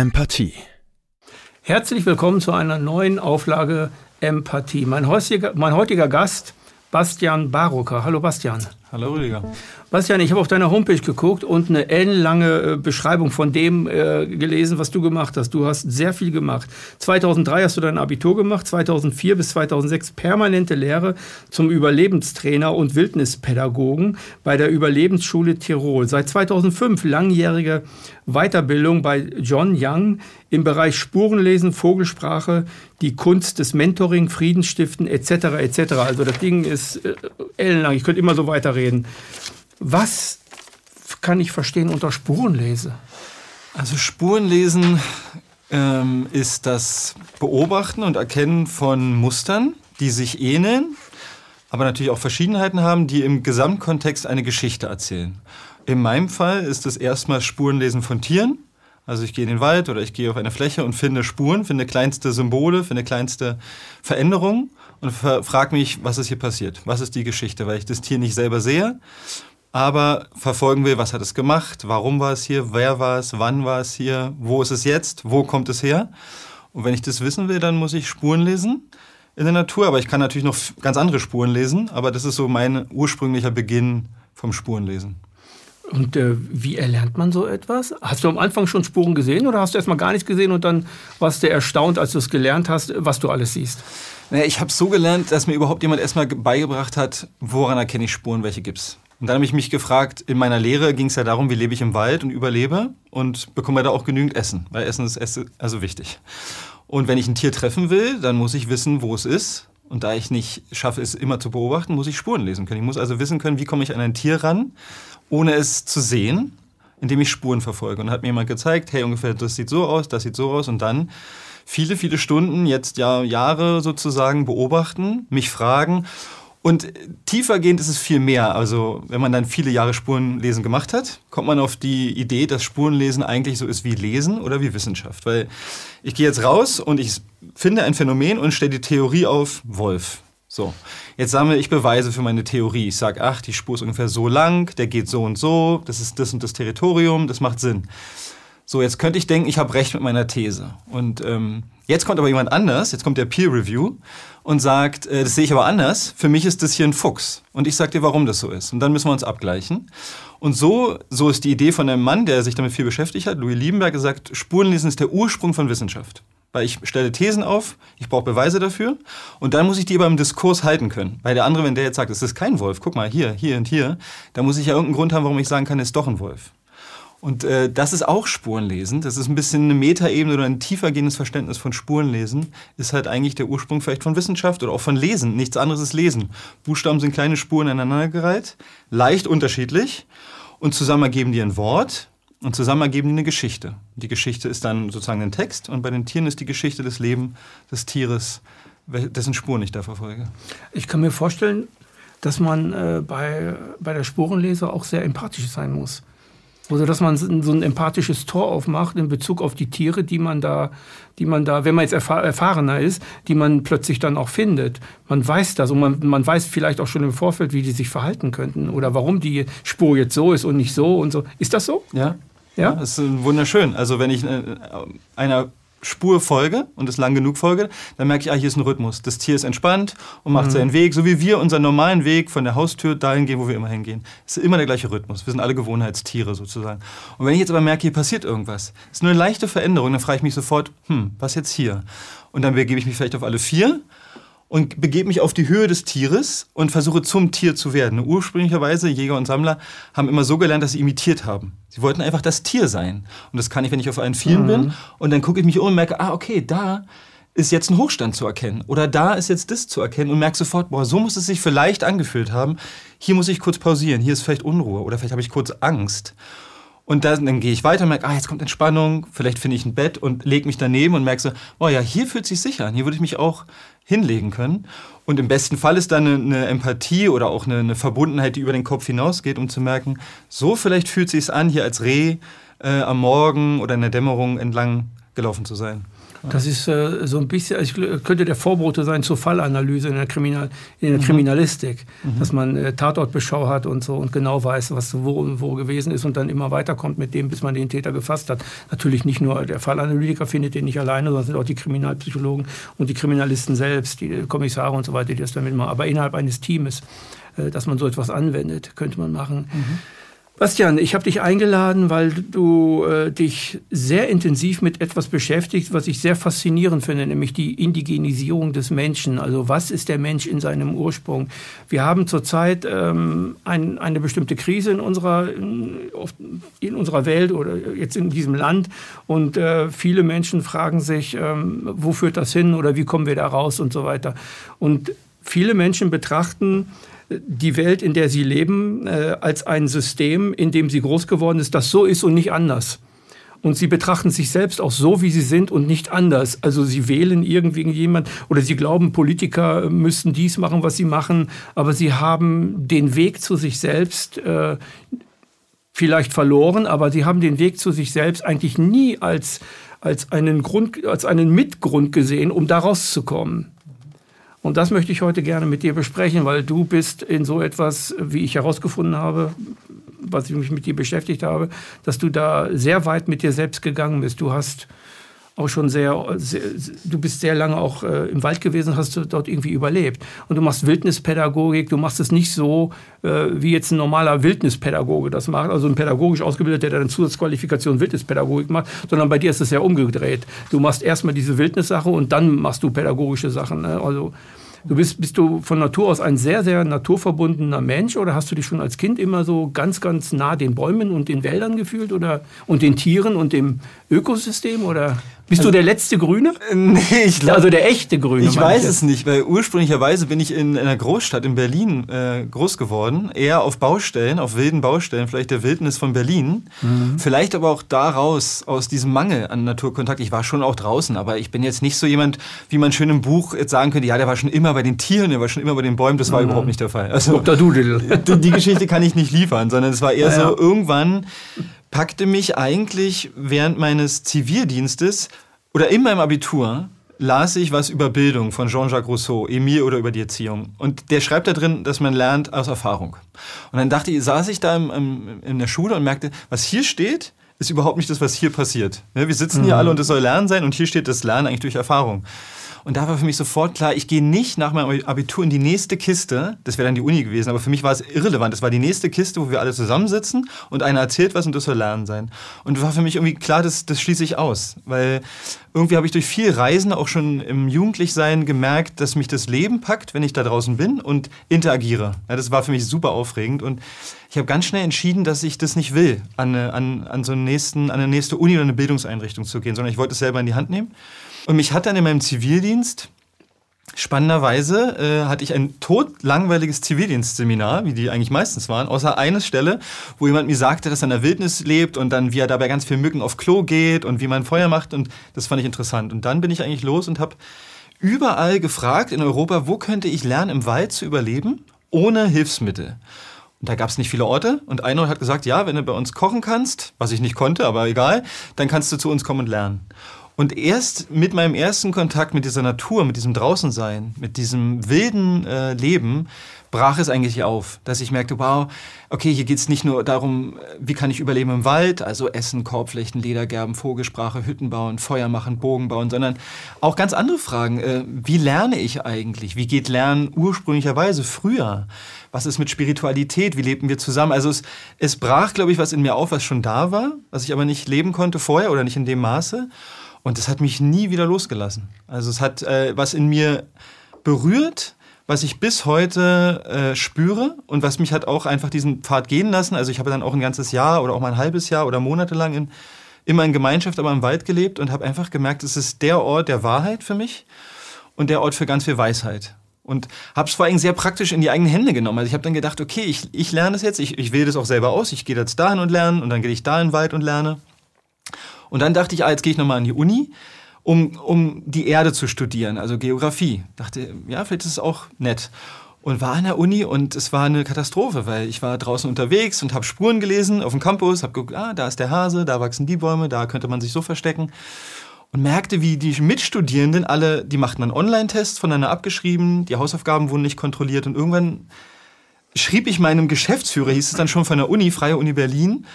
Empathie. Herzlich willkommen zu einer neuen Auflage Empathie. Mein heutiger, mein heutiger Gast, Bastian Barocker. Hallo Bastian. Hallo Rüdiger. Bastian, ich habe auf deiner Homepage geguckt und eine ellenlange äh, Beschreibung von dem äh, gelesen, was du gemacht hast. Du hast sehr viel gemacht. 2003 hast du dein Abitur gemacht, 2004 bis 2006 permanente Lehre zum Überlebenstrainer und Wildnispädagogen bei der Überlebensschule Tirol. Seit 2005 langjährige Weiterbildung bei John Young im Bereich Spurenlesen, Vogelsprache, die Kunst des Mentoring, Friedensstiften etc. etc. Also das Ding ist äh, ellenlang. Ich könnte immer so weiterreden. Was kann ich verstehen unter Spurenlese? Also Spurenlesen ähm, ist das Beobachten und Erkennen von Mustern, die sich ähneln, aber natürlich auch Verschiedenheiten haben, die im Gesamtkontext eine Geschichte erzählen. In meinem Fall ist es erstmal Spurenlesen von Tieren. Also ich gehe in den Wald oder ich gehe auf eine Fläche und finde Spuren, finde kleinste Symbole, finde kleinste Veränderungen und frage mich, was ist hier passiert? Was ist die Geschichte? Weil ich das Tier nicht selber sehe, aber verfolgen will, was hat es gemacht, warum war es hier, wer war es, wann war es hier, wo ist es jetzt, wo kommt es her. Und wenn ich das wissen will, dann muss ich Spuren lesen in der Natur. Aber ich kann natürlich noch ganz andere Spuren lesen. Aber das ist so mein ursprünglicher Beginn vom Spurenlesen. Und äh, wie erlernt man so etwas? Hast du am Anfang schon Spuren gesehen oder hast du erstmal gar nichts gesehen und dann warst du erstaunt, als du es gelernt hast, was du alles siehst? Naja, ich habe so gelernt, dass mir überhaupt jemand erstmal beigebracht hat, woran erkenne ich Spuren, welche gibt es. Und dann habe ich mich gefragt, in meiner Lehre ging es ja darum, wie lebe ich im Wald und überlebe und bekomme da auch genügend Essen, weil Essen ist also wichtig. Und wenn ich ein Tier treffen will, dann muss ich wissen, wo es ist. Und da ich nicht schaffe, es immer zu beobachten, muss ich Spuren lesen können. Ich muss also wissen können, wie komme ich an ein Tier ran, ohne es zu sehen, indem ich Spuren verfolge. Und hat mir jemand gezeigt, hey, ungefähr das sieht so aus, das sieht so aus. Und dann viele, viele Stunden, jetzt ja Jahre sozusagen beobachten, mich fragen und tiefergehend ist es viel mehr. Also, wenn man dann viele Jahre Spurenlesen gemacht hat, kommt man auf die Idee, dass Spurenlesen eigentlich so ist wie Lesen oder wie Wissenschaft. Weil ich gehe jetzt raus und ich finde ein Phänomen und stelle die Theorie auf Wolf. So, jetzt sammle ich Beweise für meine Theorie. Ich sage, ach, die Spur ist ungefähr so lang, der geht so und so, das ist das und das Territorium, das macht Sinn. So, jetzt könnte ich denken, ich habe recht mit meiner These. Und ähm, jetzt kommt aber jemand anders, jetzt kommt der Peer Review und sagt, äh, das sehe ich aber anders. Für mich ist das hier ein Fuchs. Und ich sage dir, warum das so ist. Und dann müssen wir uns abgleichen. Und so, so ist die Idee von einem Mann, der sich damit viel beschäftigt hat, Louis Liebenberg, gesagt, Spurenlesen ist der Ursprung von Wissenschaft. Weil ich stelle Thesen auf, ich brauche Beweise dafür und dann muss ich die beim Diskurs halten können. Weil der andere, wenn der jetzt sagt, es ist kein Wolf, guck mal, hier, hier und hier, da muss ich ja irgendeinen Grund haben, warum ich sagen kann, es ist doch ein Wolf. Und äh, das ist auch Spurenlesen. Das ist ein bisschen eine Metaebene oder ein tiefergehendes Verständnis von Spurenlesen. Ist halt eigentlich der Ursprung vielleicht von Wissenschaft oder auch von Lesen. Nichts anderes ist Lesen. Buchstaben sind kleine Spuren aneinandergereiht, leicht unterschiedlich und zusammen ergeben die ein Wort und zusammen ergeben die eine Geschichte. Die Geschichte ist dann sozusagen ein Text und bei den Tieren ist die Geschichte des Lebens des Tieres, dessen Spuren ich da verfolge. Ich kann mir vorstellen, dass man äh, bei, bei der Spurenlese auch sehr empathisch sein muss. Oder dass man so ein empathisches Tor aufmacht in Bezug auf die Tiere, die man da, die man da, wenn man jetzt erfahrener ist, die man plötzlich dann auch findet. Man weiß das und man, man weiß vielleicht auch schon im Vorfeld, wie die sich verhalten könnten oder warum die Spur jetzt so ist und nicht so und so. Ist das so? Ja. Ja, das ist wunderschön. Also wenn ich äh, einer Spur folge und es lang genug folge, dann merke ich, ah, hier ist ein Rhythmus. Das Tier ist entspannt und macht mhm. seinen Weg, so wie wir unseren normalen Weg von der Haustür dahin gehen, wo wir immer hingehen. Es ist immer der gleiche Rhythmus. Wir sind alle Gewohnheitstiere sozusagen. Und wenn ich jetzt aber merke, hier passiert irgendwas, es ist nur eine leichte Veränderung, dann frage ich mich sofort, hm, was jetzt hier? Und dann begebe ich mich vielleicht auf alle vier und begebe mich auf die Höhe des Tieres und versuche zum Tier zu werden. Ursprünglicherweise, Jäger und Sammler haben immer so gelernt, dass sie imitiert haben. Sie wollten einfach das Tier sein. Und das kann ich, wenn ich auf einen Film mhm. bin. Und dann gucke ich mich um und merke, ah, okay, da ist jetzt ein Hochstand zu erkennen. Oder da ist jetzt das zu erkennen und merke sofort, boah, so muss es sich vielleicht angefühlt haben. Hier muss ich kurz pausieren. Hier ist vielleicht Unruhe. Oder vielleicht habe ich kurz Angst. Und dann, dann gehe ich weiter und merke, ah, jetzt kommt Entspannung, vielleicht finde ich ein Bett und lege mich daneben und merke so, oh ja, hier fühlt es sich sicher an, hier würde ich mich auch hinlegen können. Und im besten Fall ist dann eine, eine Empathie oder auch eine, eine, Verbundenheit, die über den Kopf hinausgeht, um zu merken, so vielleicht fühlt es sich an, hier als Reh äh, am Morgen oder in der Dämmerung entlang gelaufen zu sein. Das ist äh, so ein bisschen, also ich könnte der Vorbote sein zur Fallanalyse in der, Kriminal, in der mhm. Kriminalistik, mhm. dass man äh, Tatortbeschau hat und so und genau weiß, was wo, wo gewesen ist und dann immer weiterkommt mit dem, bis man den Täter gefasst hat. Natürlich nicht nur der Fallanalytiker findet den nicht alleine, sondern sind auch die Kriminalpsychologen und die Kriminalisten selbst, die Kommissare und so weiter, die das damit machen. Aber innerhalb eines Teams, äh, dass man so etwas anwendet, könnte man machen. Mhm. Bastian, ich habe dich eingeladen, weil du äh, dich sehr intensiv mit etwas beschäftigst, was ich sehr faszinierend finde, nämlich die Indigenisierung des Menschen. Also was ist der Mensch in seinem Ursprung? Wir haben zurzeit ähm, ein, eine bestimmte Krise in unserer, in, in, unserer Welt oder jetzt in diesem Land und äh, viele Menschen fragen sich, ähm, wo führt das hin oder wie kommen wir da raus und so weiter. Und viele Menschen betrachten die Welt, in der sie leben, äh, als ein System, in dem sie groß geworden ist, das so ist und nicht anders. Und sie betrachten sich selbst auch so, wie sie sind und nicht anders. Also sie wählen irgendwie jemand oder sie glauben, Politiker müssten dies machen, was sie machen, aber sie haben den Weg zu sich selbst äh, vielleicht verloren, aber sie haben den Weg zu sich selbst eigentlich nie als, als, einen, Grund, als einen Mitgrund gesehen, um da rauszukommen. Und das möchte ich heute gerne mit dir besprechen, weil du bist in so etwas, wie ich herausgefunden habe, was ich mich mit dir beschäftigt habe, dass du da sehr weit mit dir selbst gegangen bist. Du hast auch schon sehr, sehr du bist sehr lange auch äh, im Wald gewesen, hast du dort irgendwie überlebt. Und du machst Wildnispädagogik, du machst es nicht so, äh, wie jetzt ein normaler Wildnispädagoge das macht, also ein pädagogisch ausgebildeter, der eine Zusatzqualifikation Wildnispädagogik macht, sondern bei dir ist es ja umgedreht. Du machst erstmal diese Wildnissache und dann machst du pädagogische Sachen. Ne? Also Du bist, bist du von Natur aus ein sehr, sehr naturverbundener Mensch oder hast du dich schon als Kind immer so ganz, ganz nah den Bäumen und den Wäldern gefühlt oder und den Tieren und dem Ökosystem oder bist also, du der letzte Grüne? Nee, ich glaube. Also der echte Grüne. Ich weiß es nicht, weil ursprünglicherweise bin ich in einer Großstadt in Berlin äh, groß geworden. Eher auf Baustellen, auf wilden Baustellen, vielleicht der Wildnis von Berlin. Mhm. Vielleicht aber auch daraus, aus diesem Mangel an Naturkontakt. Ich war schon auch draußen, aber ich bin jetzt nicht so jemand, wie man schön im Buch jetzt sagen könnte, ja, der war schon immer bei den Tieren, der war schon immer bei den Bäumen. Das war mhm. überhaupt nicht der Fall. Also, Dr. Doodle. Die, die Geschichte kann ich nicht liefern, sondern es war eher ja, so, irgendwann packte mich eigentlich während meines Zivildienstes oder in meinem Abitur las ich was über Bildung von Jean-Jacques Rousseau, Emile oder über die Erziehung. Und der schreibt da drin, dass man lernt aus Erfahrung. Und dann dachte ich, saß ich da im, im, in der Schule und merkte, was hier steht, ist überhaupt nicht das, was hier passiert. Wir sitzen hier mhm. alle und es soll Lernen sein und hier steht das Lernen eigentlich durch Erfahrung. Und da war für mich sofort klar, ich gehe nicht nach meinem Abitur in die nächste Kiste, das wäre dann die Uni gewesen, aber für mich war es irrelevant. Das war die nächste Kiste, wo wir alle zusammensitzen und einer erzählt was und das soll Lernen sein. Und war für mich irgendwie klar, das, das schließe ich aus. Weil irgendwie habe ich durch viel Reisen auch schon im Jugendlichsein gemerkt, dass mich das Leben packt, wenn ich da draußen bin und interagiere. Ja, das war für mich super aufregend und ich habe ganz schnell entschieden, dass ich das nicht will, an, an, an so einen nächsten, an eine nächste Uni oder eine Bildungseinrichtung zu gehen, sondern ich wollte es selber in die Hand nehmen. Und mich hat dann in meinem Zivildienst, spannenderweise, äh, hatte ich ein totlangweiliges Zivildienstseminar, wie die eigentlich meistens waren, außer eine Stelle, wo jemand mir sagte, dass er in der Wildnis lebt und dann, wie er dabei ganz viel Mücken auf Klo geht und wie man Feuer macht. Und das fand ich interessant. Und dann bin ich eigentlich los und habe überall gefragt in Europa, wo könnte ich lernen, im Wald zu überleben, ohne Hilfsmittel. Und da gab es nicht viele Orte. Und einer hat gesagt, ja, wenn du bei uns kochen kannst, was ich nicht konnte, aber egal, dann kannst du zu uns kommen und lernen. Und erst mit meinem ersten Kontakt mit dieser Natur, mit diesem Draußensein, mit diesem wilden äh, Leben, brach es eigentlich auf, dass ich merkte, wow, okay, hier geht es nicht nur darum, wie kann ich überleben im Wald, also Essen, Korbflechten, Ledergerben, Vogelsprache, Hütten bauen, Feuer machen, Bogen bauen, sondern auch ganz andere Fragen. Äh, wie lerne ich eigentlich? Wie geht Lernen ursprünglicherweise früher? Was ist mit Spiritualität? Wie lebten wir zusammen? Also es, es brach, glaube ich, was in mir auf, was schon da war, was ich aber nicht leben konnte vorher oder nicht in dem Maße. Und das hat mich nie wieder losgelassen. Also es hat äh, was in mir berührt, was ich bis heute äh, spüre und was mich hat auch einfach diesen Pfad gehen lassen. Also ich habe dann auch ein ganzes Jahr oder auch mal ein halbes Jahr oder monatelang in, immer in Gemeinschaft, aber im Wald gelebt und habe einfach gemerkt, es ist der Ort der Wahrheit für mich und der Ort für ganz viel Weisheit. Und habe es vor allem sehr praktisch in die eigenen Hände genommen. Also ich habe dann gedacht, okay, ich, ich lerne das jetzt, ich, ich wähle das auch selber aus, ich gehe jetzt dahin und lerne und dann gehe ich da in den Wald und lerne. Und dann dachte ich, ah, jetzt gehe ich nochmal an die Uni, um, um die Erde zu studieren, also Geografie. Dachte, ja, vielleicht ist es auch nett. Und war an der Uni und es war eine Katastrophe, weil ich war draußen unterwegs und habe Spuren gelesen auf dem Campus, habe geguckt, ah, da ist der Hase, da wachsen die Bäume, da könnte man sich so verstecken. und merkte, wie die Mitstudierenden alle, die machten dann Online-Tests voneinander abgeschrieben, die Hausaufgaben wurden nicht kontrolliert und irgendwann schrieb ich meinem Geschäftsführer, hieß es dann schon von der Uni, Freie Uni Berlin,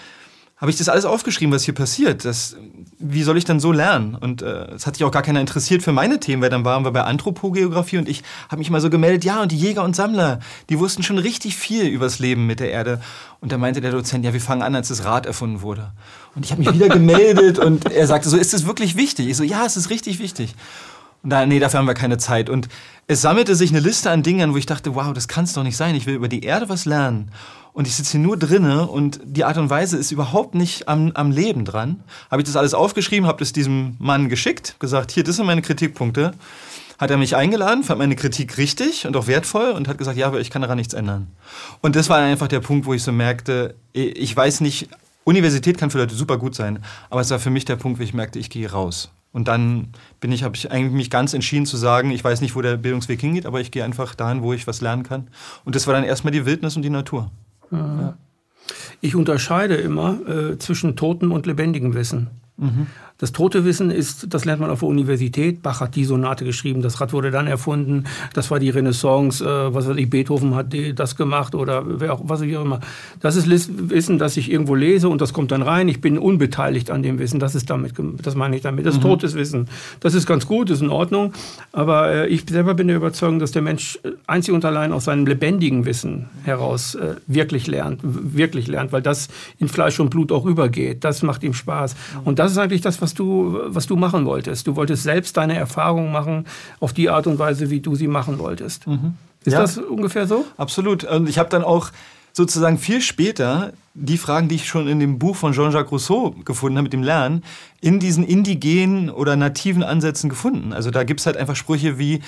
habe ich das alles aufgeschrieben, was hier passiert. Das, wie soll ich dann so lernen? Und äh, es äh, hat sich auch gar keiner interessiert für meine Themen, weil dann waren wir bei Anthropogeografie und ich habe mich mal so gemeldet, ja, und die Jäger und Sammler, die wussten schon richtig viel übers Leben mit der Erde. Und da meinte der Dozent, ja, wir fangen an, als das Rad erfunden wurde. Und ich habe mich wieder gemeldet und er sagte so, ist das wirklich wichtig? Ich so, ja, es ist richtig wichtig. Und da, nee, dafür haben wir keine Zeit. Und es sammelte sich eine Liste an Dingen, wo ich dachte, wow, das kann es doch nicht sein. Ich will über die Erde was lernen und ich sitze hier nur drinne und die Art und Weise ist überhaupt nicht am, am Leben dran. Habe ich das alles aufgeschrieben, habe das diesem Mann geschickt, gesagt, hier, das sind meine Kritikpunkte. Hat er mich eingeladen, fand meine Kritik richtig und auch wertvoll und hat gesagt, ja, aber ich kann daran nichts ändern. Und das war einfach der Punkt, wo ich so merkte, ich weiß nicht, Universität kann für Leute super gut sein, aber es war für mich der Punkt, wo ich merkte, ich gehe raus. Und dann bin ich, habe ich eigentlich mich ganz entschieden zu sagen, ich weiß nicht, wo der Bildungsweg hingeht, aber ich gehe einfach dahin, wo ich was lernen kann. Und das war dann erstmal die Wildnis und die Natur. Ich unterscheide immer äh, zwischen totem und lebendigem Wissen. Mhm. Das tote Wissen ist, das lernt man auf der Universität. Bach hat die Sonate geschrieben, das Rad wurde dann erfunden. Das war die Renaissance, äh, was weiß ich, Beethoven hat das gemacht oder wer auch, was auch immer. Das ist Wissen, das ich irgendwo lese und das kommt dann rein. Ich bin unbeteiligt an dem Wissen. Das ist damit, das meine ich damit. Das mhm. totes Wissen. Das ist ganz gut, ist in Ordnung. Aber äh, ich selber bin der Überzeugung, dass der Mensch äh, einzig und allein aus seinem lebendigen Wissen heraus äh, wirklich lernt, wirklich lernt, weil das in Fleisch und Blut auch übergeht. Das macht ihm Spaß. Und das ist eigentlich das, was was du, was du machen wolltest. Du wolltest selbst deine Erfahrungen machen auf die Art und Weise, wie du sie machen wolltest. Mhm. Ist ja, das ungefähr so? Absolut. Und ich habe dann auch sozusagen viel später die Fragen, die ich schon in dem Buch von Jean-Jacques Rousseau gefunden habe mit dem Lernen, in diesen indigenen oder nativen Ansätzen gefunden. Also da gibt es halt einfach Sprüche wie,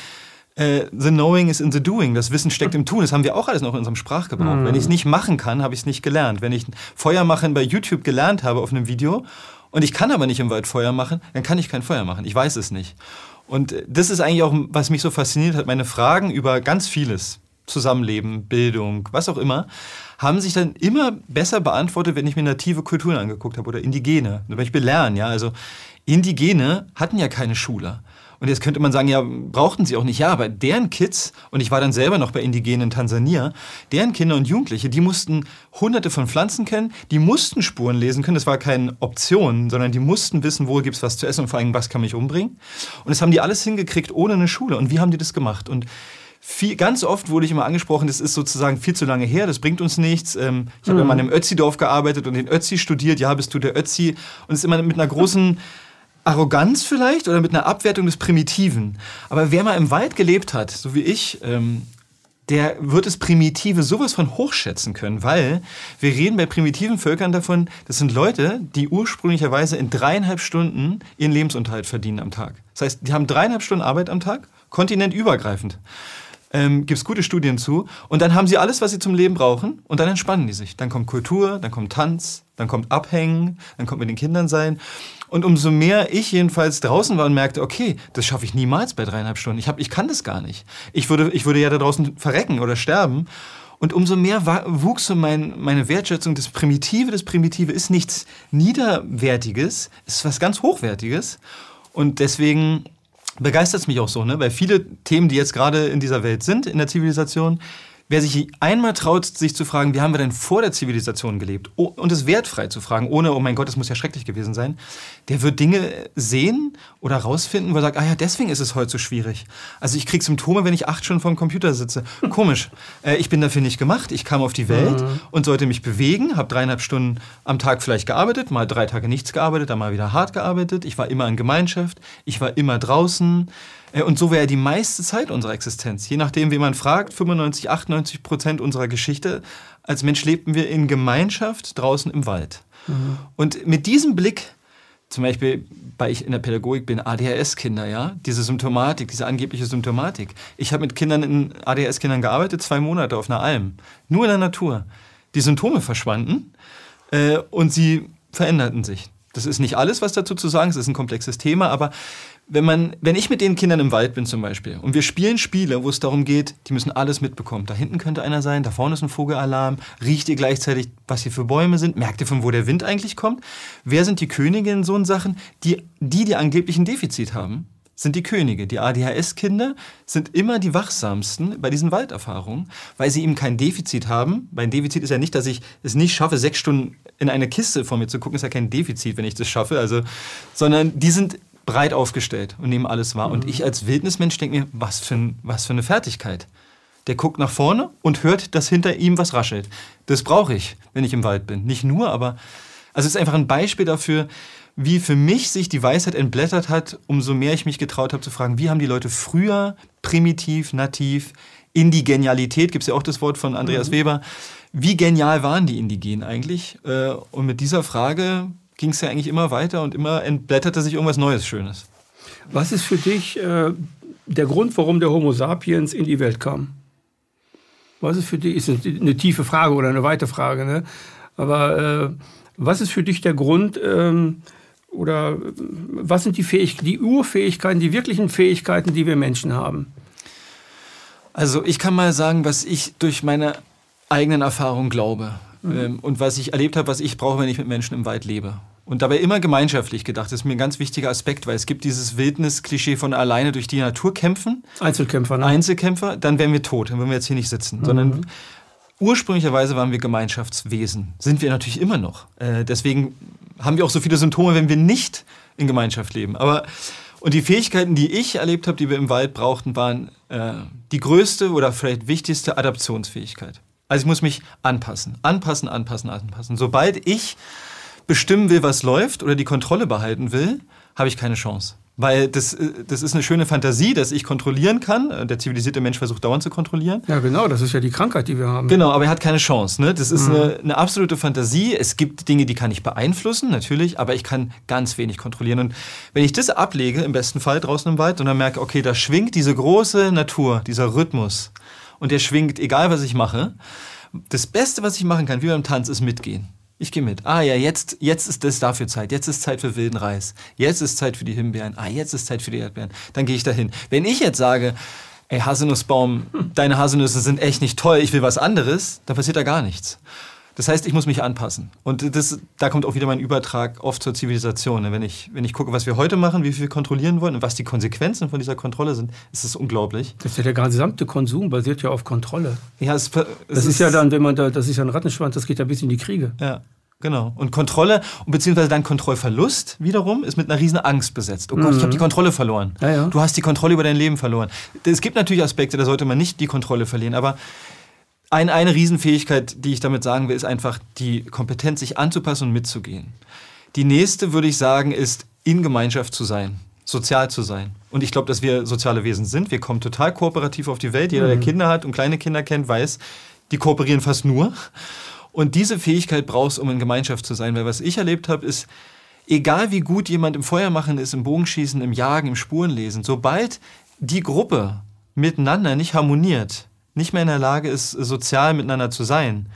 äh, the knowing is in the doing. Das Wissen steckt im Tun. Das haben wir auch alles noch in unserem Sprachgebrauch. Mhm. Wenn ich es nicht machen kann, habe ich es nicht gelernt. Wenn ich Feuer machen bei YouTube gelernt habe auf einem Video und ich kann aber nicht im Wald Feuer machen, dann kann ich kein Feuer machen. Ich weiß es nicht. Und das ist eigentlich auch, was mich so fasziniert hat. Meine Fragen über ganz vieles, Zusammenleben, Bildung, was auch immer, haben sich dann immer besser beantwortet, wenn ich mir native Kulturen angeguckt habe oder indigene. Zum Beispiel lernen, ja. Also Indigene hatten ja keine Schule. Und jetzt könnte man sagen, ja, brauchten sie auch nicht. Ja, aber deren Kids, und ich war dann selber noch bei Indigenen in Tansania, deren Kinder und Jugendliche, die mussten hunderte von Pflanzen kennen, die mussten Spuren lesen können. Das war keine Option, sondern die mussten wissen, wo gibt es was zu essen und vor allem, was kann mich umbringen. Und das haben die alles hingekriegt ohne eine Schule. Und wie haben die das gemacht? Und viel, ganz oft wurde ich immer angesprochen, das ist sozusagen viel zu lange her, das bringt uns nichts. Ähm, ich habe mhm. mal im Ötzi-Dorf gearbeitet und den Ötzi studiert. Ja, bist du der Ötzi? Und es ist immer mit einer großen Arroganz vielleicht oder mit einer Abwertung des Primitiven. Aber wer mal im Wald gelebt hat, so wie ich, ähm, der wird das Primitive sowas von hochschätzen können, weil wir reden bei primitiven Völkern davon, das sind Leute, die ursprünglicherweise in dreieinhalb Stunden ihren Lebensunterhalt verdienen am Tag. Das heißt, die haben dreieinhalb Stunden Arbeit am Tag, kontinentübergreifend. Ähm, Gibt es gute Studien zu. Und dann haben sie alles, was sie zum Leben brauchen und dann entspannen die sich. Dann kommt Kultur, dann kommt Tanz, dann kommt Abhängen, dann kommt mit den Kindern sein. Und umso mehr ich jedenfalls draußen war und merkte, okay, das schaffe ich niemals bei dreieinhalb Stunden. Ich, hab, ich kann das gar nicht. Ich würde, ich würde ja da draußen verrecken oder sterben. Und umso mehr wuchs so mein, meine Wertschätzung. Das Primitive, das Primitive ist nichts Niederwertiges, ist was ganz Hochwertiges. Und deswegen begeistert es mich auch so, ne? weil viele Themen, die jetzt gerade in dieser Welt sind, in der Zivilisation, Wer sich einmal traut, sich zu fragen, wie haben wir denn vor der Zivilisation gelebt, und es wertfrei zu fragen, ohne, oh mein Gott, das muss ja schrecklich gewesen sein, der wird Dinge sehen oder rausfinden, wo er sagt, ah ja, deswegen ist es heute so schwierig. Also ich kriege Symptome, wenn ich acht Stunden vor dem Computer sitze. Komisch. Äh, ich bin dafür nicht gemacht. Ich kam auf die Welt mhm. und sollte mich bewegen, habe dreieinhalb Stunden am Tag vielleicht gearbeitet, mal drei Tage nichts gearbeitet, dann mal wieder hart gearbeitet. Ich war immer in Gemeinschaft, ich war immer draußen. Äh, und so wäre die meiste Zeit unserer Existenz. Je nachdem, wie man fragt, 95, 98 Prozent unserer Geschichte. Als Mensch lebten wir in Gemeinschaft draußen im Wald. Mhm. Und mit diesem Blick, zum Beispiel, weil ich in der Pädagogik bin, ADHS-Kinder, ja, diese Symptomatik, diese angebliche Symptomatik. Ich habe mit Kindern in ADHS-Kindern gearbeitet, zwei Monate auf einer Alm, nur in der Natur. Die Symptome verschwanden äh, und sie veränderten sich. Das ist nicht alles, was dazu zu sagen ist, das ist ein komplexes Thema, aber wenn, man, wenn ich mit den Kindern im Wald bin zum Beispiel und wir spielen Spiele, wo es darum geht, die müssen alles mitbekommen. Da hinten könnte einer sein, da vorne ist ein Vogelalarm, riecht ihr gleichzeitig, was hier für Bäume sind, merkt ihr, von wo der Wind eigentlich kommt. Wer sind die Könige in so Sachen? Die, die, die angeblich ein Defizit haben, sind die Könige. Die ADHS-Kinder sind immer die wachsamsten bei diesen Walderfahrungen, weil sie eben kein Defizit haben. Mein Defizit ist ja nicht, dass ich es nicht schaffe, sechs Stunden in eine Kiste vor mir zu gucken, ist ja kein Defizit, wenn ich das schaffe. Also, sondern die sind breit aufgestellt und nehmen alles wahr. Mhm. Und ich als Wildnismensch denke mir, was für, ein, was für eine Fertigkeit. Der guckt nach vorne und hört, dass hinter ihm was raschelt. Das brauche ich, wenn ich im Wald bin. Nicht nur, aber also es ist einfach ein Beispiel dafür, wie für mich sich die Weisheit entblättert hat, umso mehr ich mich getraut habe zu fragen, wie haben die Leute früher primitiv, nativ, in die Genialität, gibt es ja auch das Wort von Andreas mhm. Weber, wie genial waren die Indigenen eigentlich? Äh, und mit dieser Frage ging es ja eigentlich immer weiter und immer entblätterte sich irgendwas Neues, Schönes. Was ist für dich äh, der Grund, warum der Homo sapiens in die Welt kam? Was ist für dich, ist eine tiefe Frage oder eine weite Frage, ne? aber äh, was ist für dich der Grund, ähm, oder was sind die, Fähig die Urfähigkeiten, die wirklichen Fähigkeiten, die wir Menschen haben? Also ich kann mal sagen, was ich durch meine eigenen Erfahrungen glaube mhm. ähm, und was ich erlebt habe, was ich brauche, wenn ich mit Menschen im Wald lebe. Und dabei immer gemeinschaftlich gedacht. Das ist mir ein ganz wichtiger Aspekt, weil es gibt dieses Wildnis-Klischee von alleine durch die Natur kämpfen. Einzelkämpfer, ne? Einzelkämpfer, dann wären wir tot, dann würden wir jetzt hier nicht sitzen. Mhm. Sondern ursprünglicherweise waren wir Gemeinschaftswesen. Sind wir natürlich immer noch. Äh, deswegen haben wir auch so viele Symptome, wenn wir nicht in Gemeinschaft leben. Aber und die Fähigkeiten, die ich erlebt habe, die wir im Wald brauchten, waren äh, die größte oder vielleicht wichtigste Adaptionsfähigkeit. Also ich muss mich anpassen, anpassen, anpassen, anpassen. Sobald ich bestimmen will, was läuft oder die Kontrolle behalten will, habe ich keine Chance. Weil das, äh, das ist eine schöne Fantasie, dass ich kontrollieren kann. Äh, der zivilisierte Mensch versucht dauernd zu kontrollieren. Ja, genau, das ist ja die Krankheit, die wir haben. Genau, aber er hat keine Chance. Ne? Das ist mhm. eine, eine, absolute Fantasie. Es gibt Dinge, die kann ich beeinflussen, natürlich, aber ich kann ganz wenig kontrollieren. Und wenn ich das ablege, im besten Fall draußen im Wald, und dann merke, okay, da schwingt diese große Natur, dieser Rhythmus, und der schwingt, egal was ich mache, das Beste, was ich machen kann, wie beim Tanz, ist mitgehen. Ich gehe mit. Ah ja, jetzt, jetzt ist das dafür Zeit. Jetzt ist Zeit für wilden Reis. Jetzt ist Zeit für die Himbeeren. Ah, jetzt ist Zeit für die Erdbeeren. Dann gehe ich dahin. Wenn ich jetzt sage, ey Haselnussbaum, deine Haselnüsse sind echt nicht toll, ich will was anderes, dann passiert da gar nichts. Das heißt, ich muss mich anpassen. Und das, da kommt auch wieder mein Übertrag oft zur Zivilisation. Wenn ich, wenn ich gucke, was wir heute machen, wie viel wir kontrollieren wollen und was die Konsequenzen von dieser Kontrolle sind, ist es unglaublich. Das ist ja der gesamte Konsum basiert ja auf Kontrolle. Ja, es, es das ist, ist, ja dann, wenn man da, das ist ja ein Rattenschwanz, das geht ja bis in die Kriege. Ja. Genau. Und Kontrolle, beziehungsweise dein Kontrollverlust wiederum, ist mit einer riesen Angst besetzt. Oh Gott, mhm. ich habe die Kontrolle verloren. Ja, ja. Du hast die Kontrolle über dein Leben verloren. Es gibt natürlich Aspekte, da sollte man nicht die Kontrolle verlieren, aber ein, eine Riesenfähigkeit, die ich damit sagen will, ist einfach die Kompetenz, sich anzupassen und mitzugehen. Die nächste, würde ich sagen, ist, in Gemeinschaft zu sein, sozial zu sein. Und ich glaube, dass wir soziale Wesen sind. Wir kommen total kooperativ auf die Welt. Jeder, mhm. der Kinder hat und kleine Kinder kennt, weiß, die kooperieren fast nur. Und diese Fähigkeit brauchst du, um in Gemeinschaft zu sein. Weil was ich erlebt habe, ist, egal wie gut jemand im Feuermachen ist, im Bogenschießen, im Jagen, im Spurenlesen, sobald die Gruppe miteinander nicht harmoniert, nicht mehr in der Lage ist, sozial miteinander zu sein,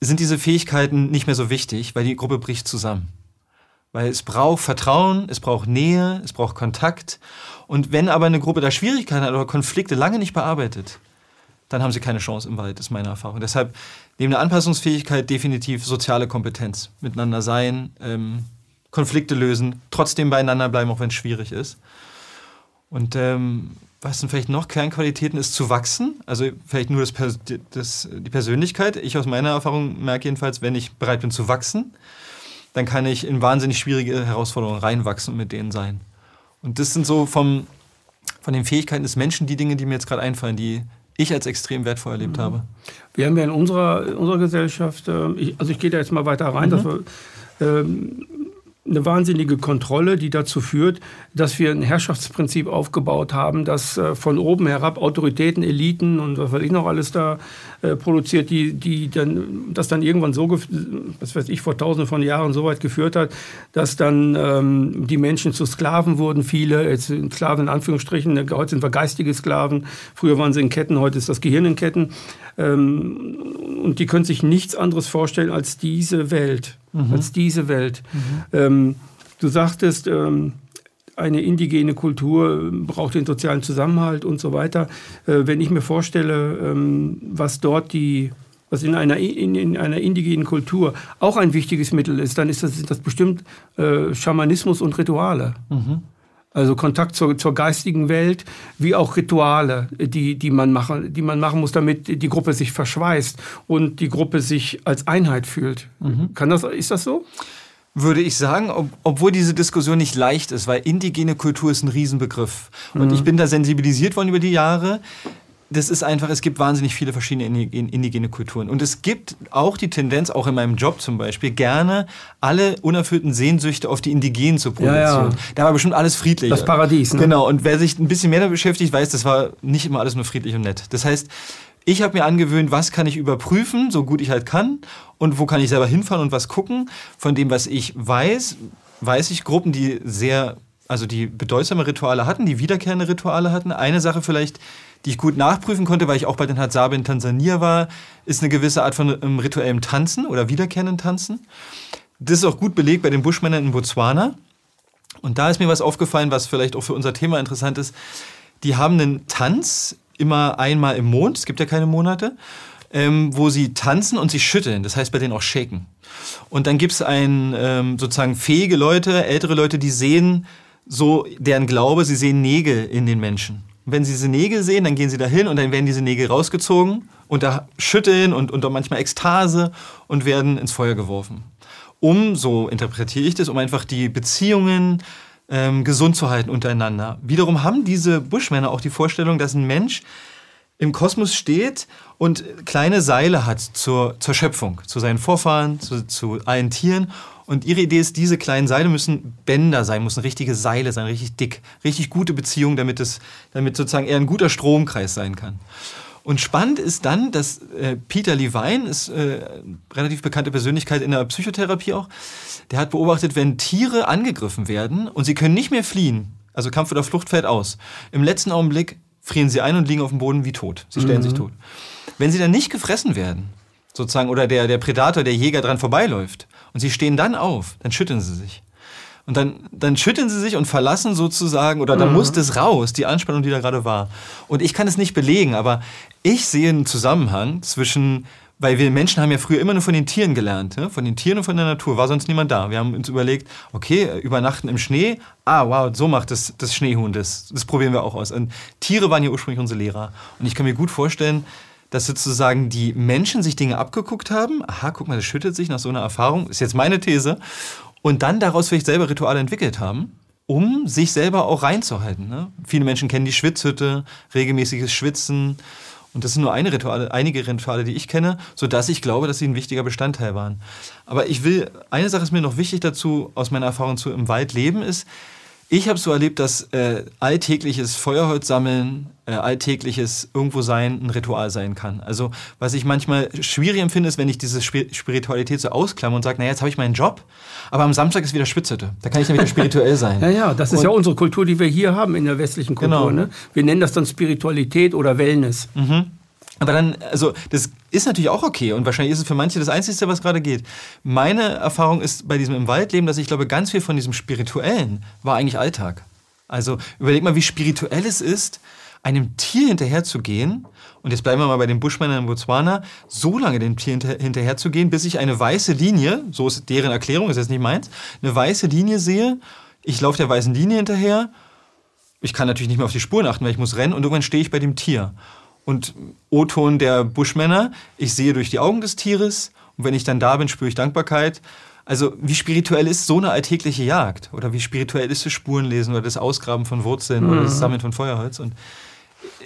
sind diese Fähigkeiten nicht mehr so wichtig, weil die Gruppe bricht zusammen. Weil es braucht Vertrauen, es braucht Nähe, es braucht Kontakt. Und wenn aber eine Gruppe da Schwierigkeiten hat oder Konflikte lange nicht bearbeitet, dann haben sie keine Chance im Wald, ist meine Erfahrung. Deshalb neben der Anpassungsfähigkeit definitiv soziale Kompetenz. Miteinander sein, ähm, Konflikte lösen, trotzdem beieinander bleiben, auch wenn es schwierig ist. Und ähm, was sind vielleicht noch Kernqualitäten, ist zu wachsen. Also vielleicht nur das, das, die Persönlichkeit. Ich aus meiner Erfahrung merke jedenfalls, wenn ich bereit bin zu wachsen, dann kann ich in wahnsinnig schwierige Herausforderungen reinwachsen und mit denen sein. Und das sind so vom, von den Fähigkeiten des Menschen die Dinge, die mir jetzt gerade einfallen, die ich als extrem wertvoll erlebt mhm. habe. Wir haben ja in unserer, in unserer Gesellschaft, äh, ich, also ich gehe da jetzt mal weiter rein, mhm. dass wir ähm, eine wahnsinnige Kontrolle, die dazu führt, dass wir ein Herrschaftsprinzip aufgebaut haben, das äh, von oben herab Autoritäten, Eliten und was weiß ich noch alles da äh, produziert, die, die dann, das dann irgendwann so, was weiß ich, vor tausenden von Jahren so weit geführt hat, dass dann ähm, die Menschen zu Sklaven wurden, viele, jetzt Sklaven in Anführungsstrichen, heute sind wir geistige Sklaven, früher waren sie in Ketten, heute ist das Gehirn in Ketten. Ähm, und die können sich nichts anderes vorstellen als diese Welt mhm. als diese Welt. Mhm. Ähm, du sagtest, ähm, eine indigene Kultur braucht den sozialen Zusammenhalt und so weiter. Äh, wenn ich mir vorstelle, ähm, was dort die was in einer, in, in, einer indigenen Kultur auch ein wichtiges Mittel ist, dann ist das, sind das bestimmt äh, Schamanismus und Rituale. Mhm. Also Kontakt zur, zur geistigen Welt, wie auch Rituale, die, die, man machen, die man machen muss, damit die Gruppe sich verschweißt und die Gruppe sich als Einheit fühlt. Mhm. Kann das, ist das so? würde ich sagen, ob, obwohl diese Diskussion nicht leicht ist, weil indigene Kultur ist ein Riesenbegriff. Und mhm. ich bin da sensibilisiert worden über die Jahre das ist einfach, es gibt wahnsinnig viele verschiedene indigene Kulturen. Und es gibt auch die Tendenz, auch in meinem Job zum Beispiel, gerne alle unerfüllten Sehnsüchte auf die Indigenen zu projizieren. Ja, ja. Da war bestimmt alles friedlich. Das Paradies, ne? Genau. Und wer sich ein bisschen mehr damit beschäftigt, weiß, das war nicht immer alles nur friedlich und nett. Das heißt, ich habe mir angewöhnt, was kann ich überprüfen, so gut ich halt kann, und wo kann ich selber hinfahren und was gucken. Von dem, was ich weiß, weiß ich Gruppen, die sehr, also die bedeutsame Rituale hatten, die wiederkehrende Rituale hatten. Eine Sache vielleicht, die ich gut nachprüfen konnte, weil ich auch bei den Hadzabe in Tansania war, ist eine gewisse Art von um, rituellem Tanzen oder wiederkehrenden Tanzen. Das ist auch gut belegt bei den Buschmännern in Botswana. Und da ist mir was aufgefallen, was vielleicht auch für unser Thema interessant ist. Die haben einen Tanz immer einmal im Mond, es gibt ja keine Monate, ähm, wo sie tanzen und sich schütteln. Das heißt bei denen auch shaken. Und dann gibt es ähm, sozusagen fähige Leute, ältere Leute, die sehen so deren Glaube, sie sehen Nägel in den Menschen. Wenn sie diese Nägel sehen, dann gehen sie da hin und dann werden diese Nägel rausgezogen und da schütteln und, und manchmal Ekstase und werden ins Feuer geworfen. Um, so interpretiere ich das, um einfach die Beziehungen ähm, gesund zu halten untereinander. Wiederum haben diese Buschmänner auch die Vorstellung, dass ein Mensch im Kosmos steht und kleine Seile hat zur, zur Schöpfung, zu seinen Vorfahren, zu, zu allen Tieren und ihre Idee ist, diese kleinen Seile müssen Bänder sein, müssen richtige Seile sein, richtig dick, richtig gute Beziehungen, damit es, damit sozusagen eher ein guter Stromkreis sein kann. Und spannend ist dann, dass äh, Peter Levine ist äh, relativ bekannte Persönlichkeit in der Psychotherapie auch. Der hat beobachtet, wenn Tiere angegriffen werden und sie können nicht mehr fliehen, also Kampf oder Flucht fällt aus. Im letzten Augenblick frieren sie ein und liegen auf dem Boden wie tot. Sie stellen mhm. sich tot. Wenn sie dann nicht gefressen werden, sozusagen, oder der, der Predator, der Jäger dran vorbeiläuft, und sie stehen dann auf, dann schütteln sie sich. Und dann, dann schütteln sie sich und verlassen sozusagen, oder dann mhm. muss das raus, die Anspannung, die da gerade war. Und ich kann es nicht belegen, aber ich sehe einen Zusammenhang zwischen, weil wir Menschen haben ja früher immer nur von den Tieren gelernt, ne? von den Tieren und von der Natur, war sonst niemand da. Wir haben uns überlegt, okay, übernachten im Schnee, ah, wow, so macht das, das Schneehuhn das. Das probieren wir auch aus. Und Tiere waren ja ursprünglich unsere Lehrer. Und ich kann mir gut vorstellen, dass sozusagen die Menschen sich Dinge abgeguckt haben. Aha, guck mal, das schüttet sich nach so einer Erfahrung, ist jetzt meine These. Und dann daraus vielleicht selber Rituale entwickelt haben, um sich selber auch reinzuhalten. Ne? Viele Menschen kennen die Schwitzhütte, regelmäßiges Schwitzen. Und das sind nur eine Rituale, einige Rituale, die ich kenne, sodass ich glaube, dass sie ein wichtiger Bestandteil waren. Aber ich will, eine Sache ist mir noch wichtig dazu, aus meiner Erfahrung zu im Wald leben, ist, ich habe so erlebt, dass äh, alltägliches Feuerholz sammeln, äh, alltägliches irgendwo sein ein Ritual sein kann. Also was ich manchmal schwierig empfinde, ist, wenn ich diese Spiritualität so ausklammer und sage, naja, jetzt habe ich meinen Job, aber am Samstag ist wieder Spitzhütte. Da kann ich dann wieder spirituell sein. Ja, ja, das ist und, ja unsere Kultur, die wir hier haben in der westlichen Kultur. Genau. Ne? Wir nennen das dann Spiritualität oder Wellness. Mhm. Aber dann, also das ist natürlich auch okay und wahrscheinlich ist es für manche das Einzige, was gerade geht. Meine Erfahrung ist bei diesem im Waldleben, dass ich glaube, ganz viel von diesem Spirituellen war eigentlich Alltag. Also überleg mal, wie spirituell es ist, einem Tier hinterherzugehen, und jetzt bleiben wir mal bei den Buschmännern in Botswana, so lange dem Tier hinter, hinterherzugehen, bis ich eine weiße Linie, so ist deren Erklärung, ist jetzt nicht meins, eine weiße Linie sehe, ich laufe der weißen Linie hinterher, ich kann natürlich nicht mehr auf die Spuren achten, weil ich muss rennen und irgendwann stehe ich bei dem Tier. Und O-Ton der Buschmänner, ich sehe durch die Augen des Tieres und wenn ich dann da bin, spüre ich Dankbarkeit. Also wie spirituell ist so eine alltägliche Jagd? Oder wie spirituell ist das Spurenlesen oder das Ausgraben von Wurzeln mhm. oder das mhm. Sammeln von Feuerholz? Und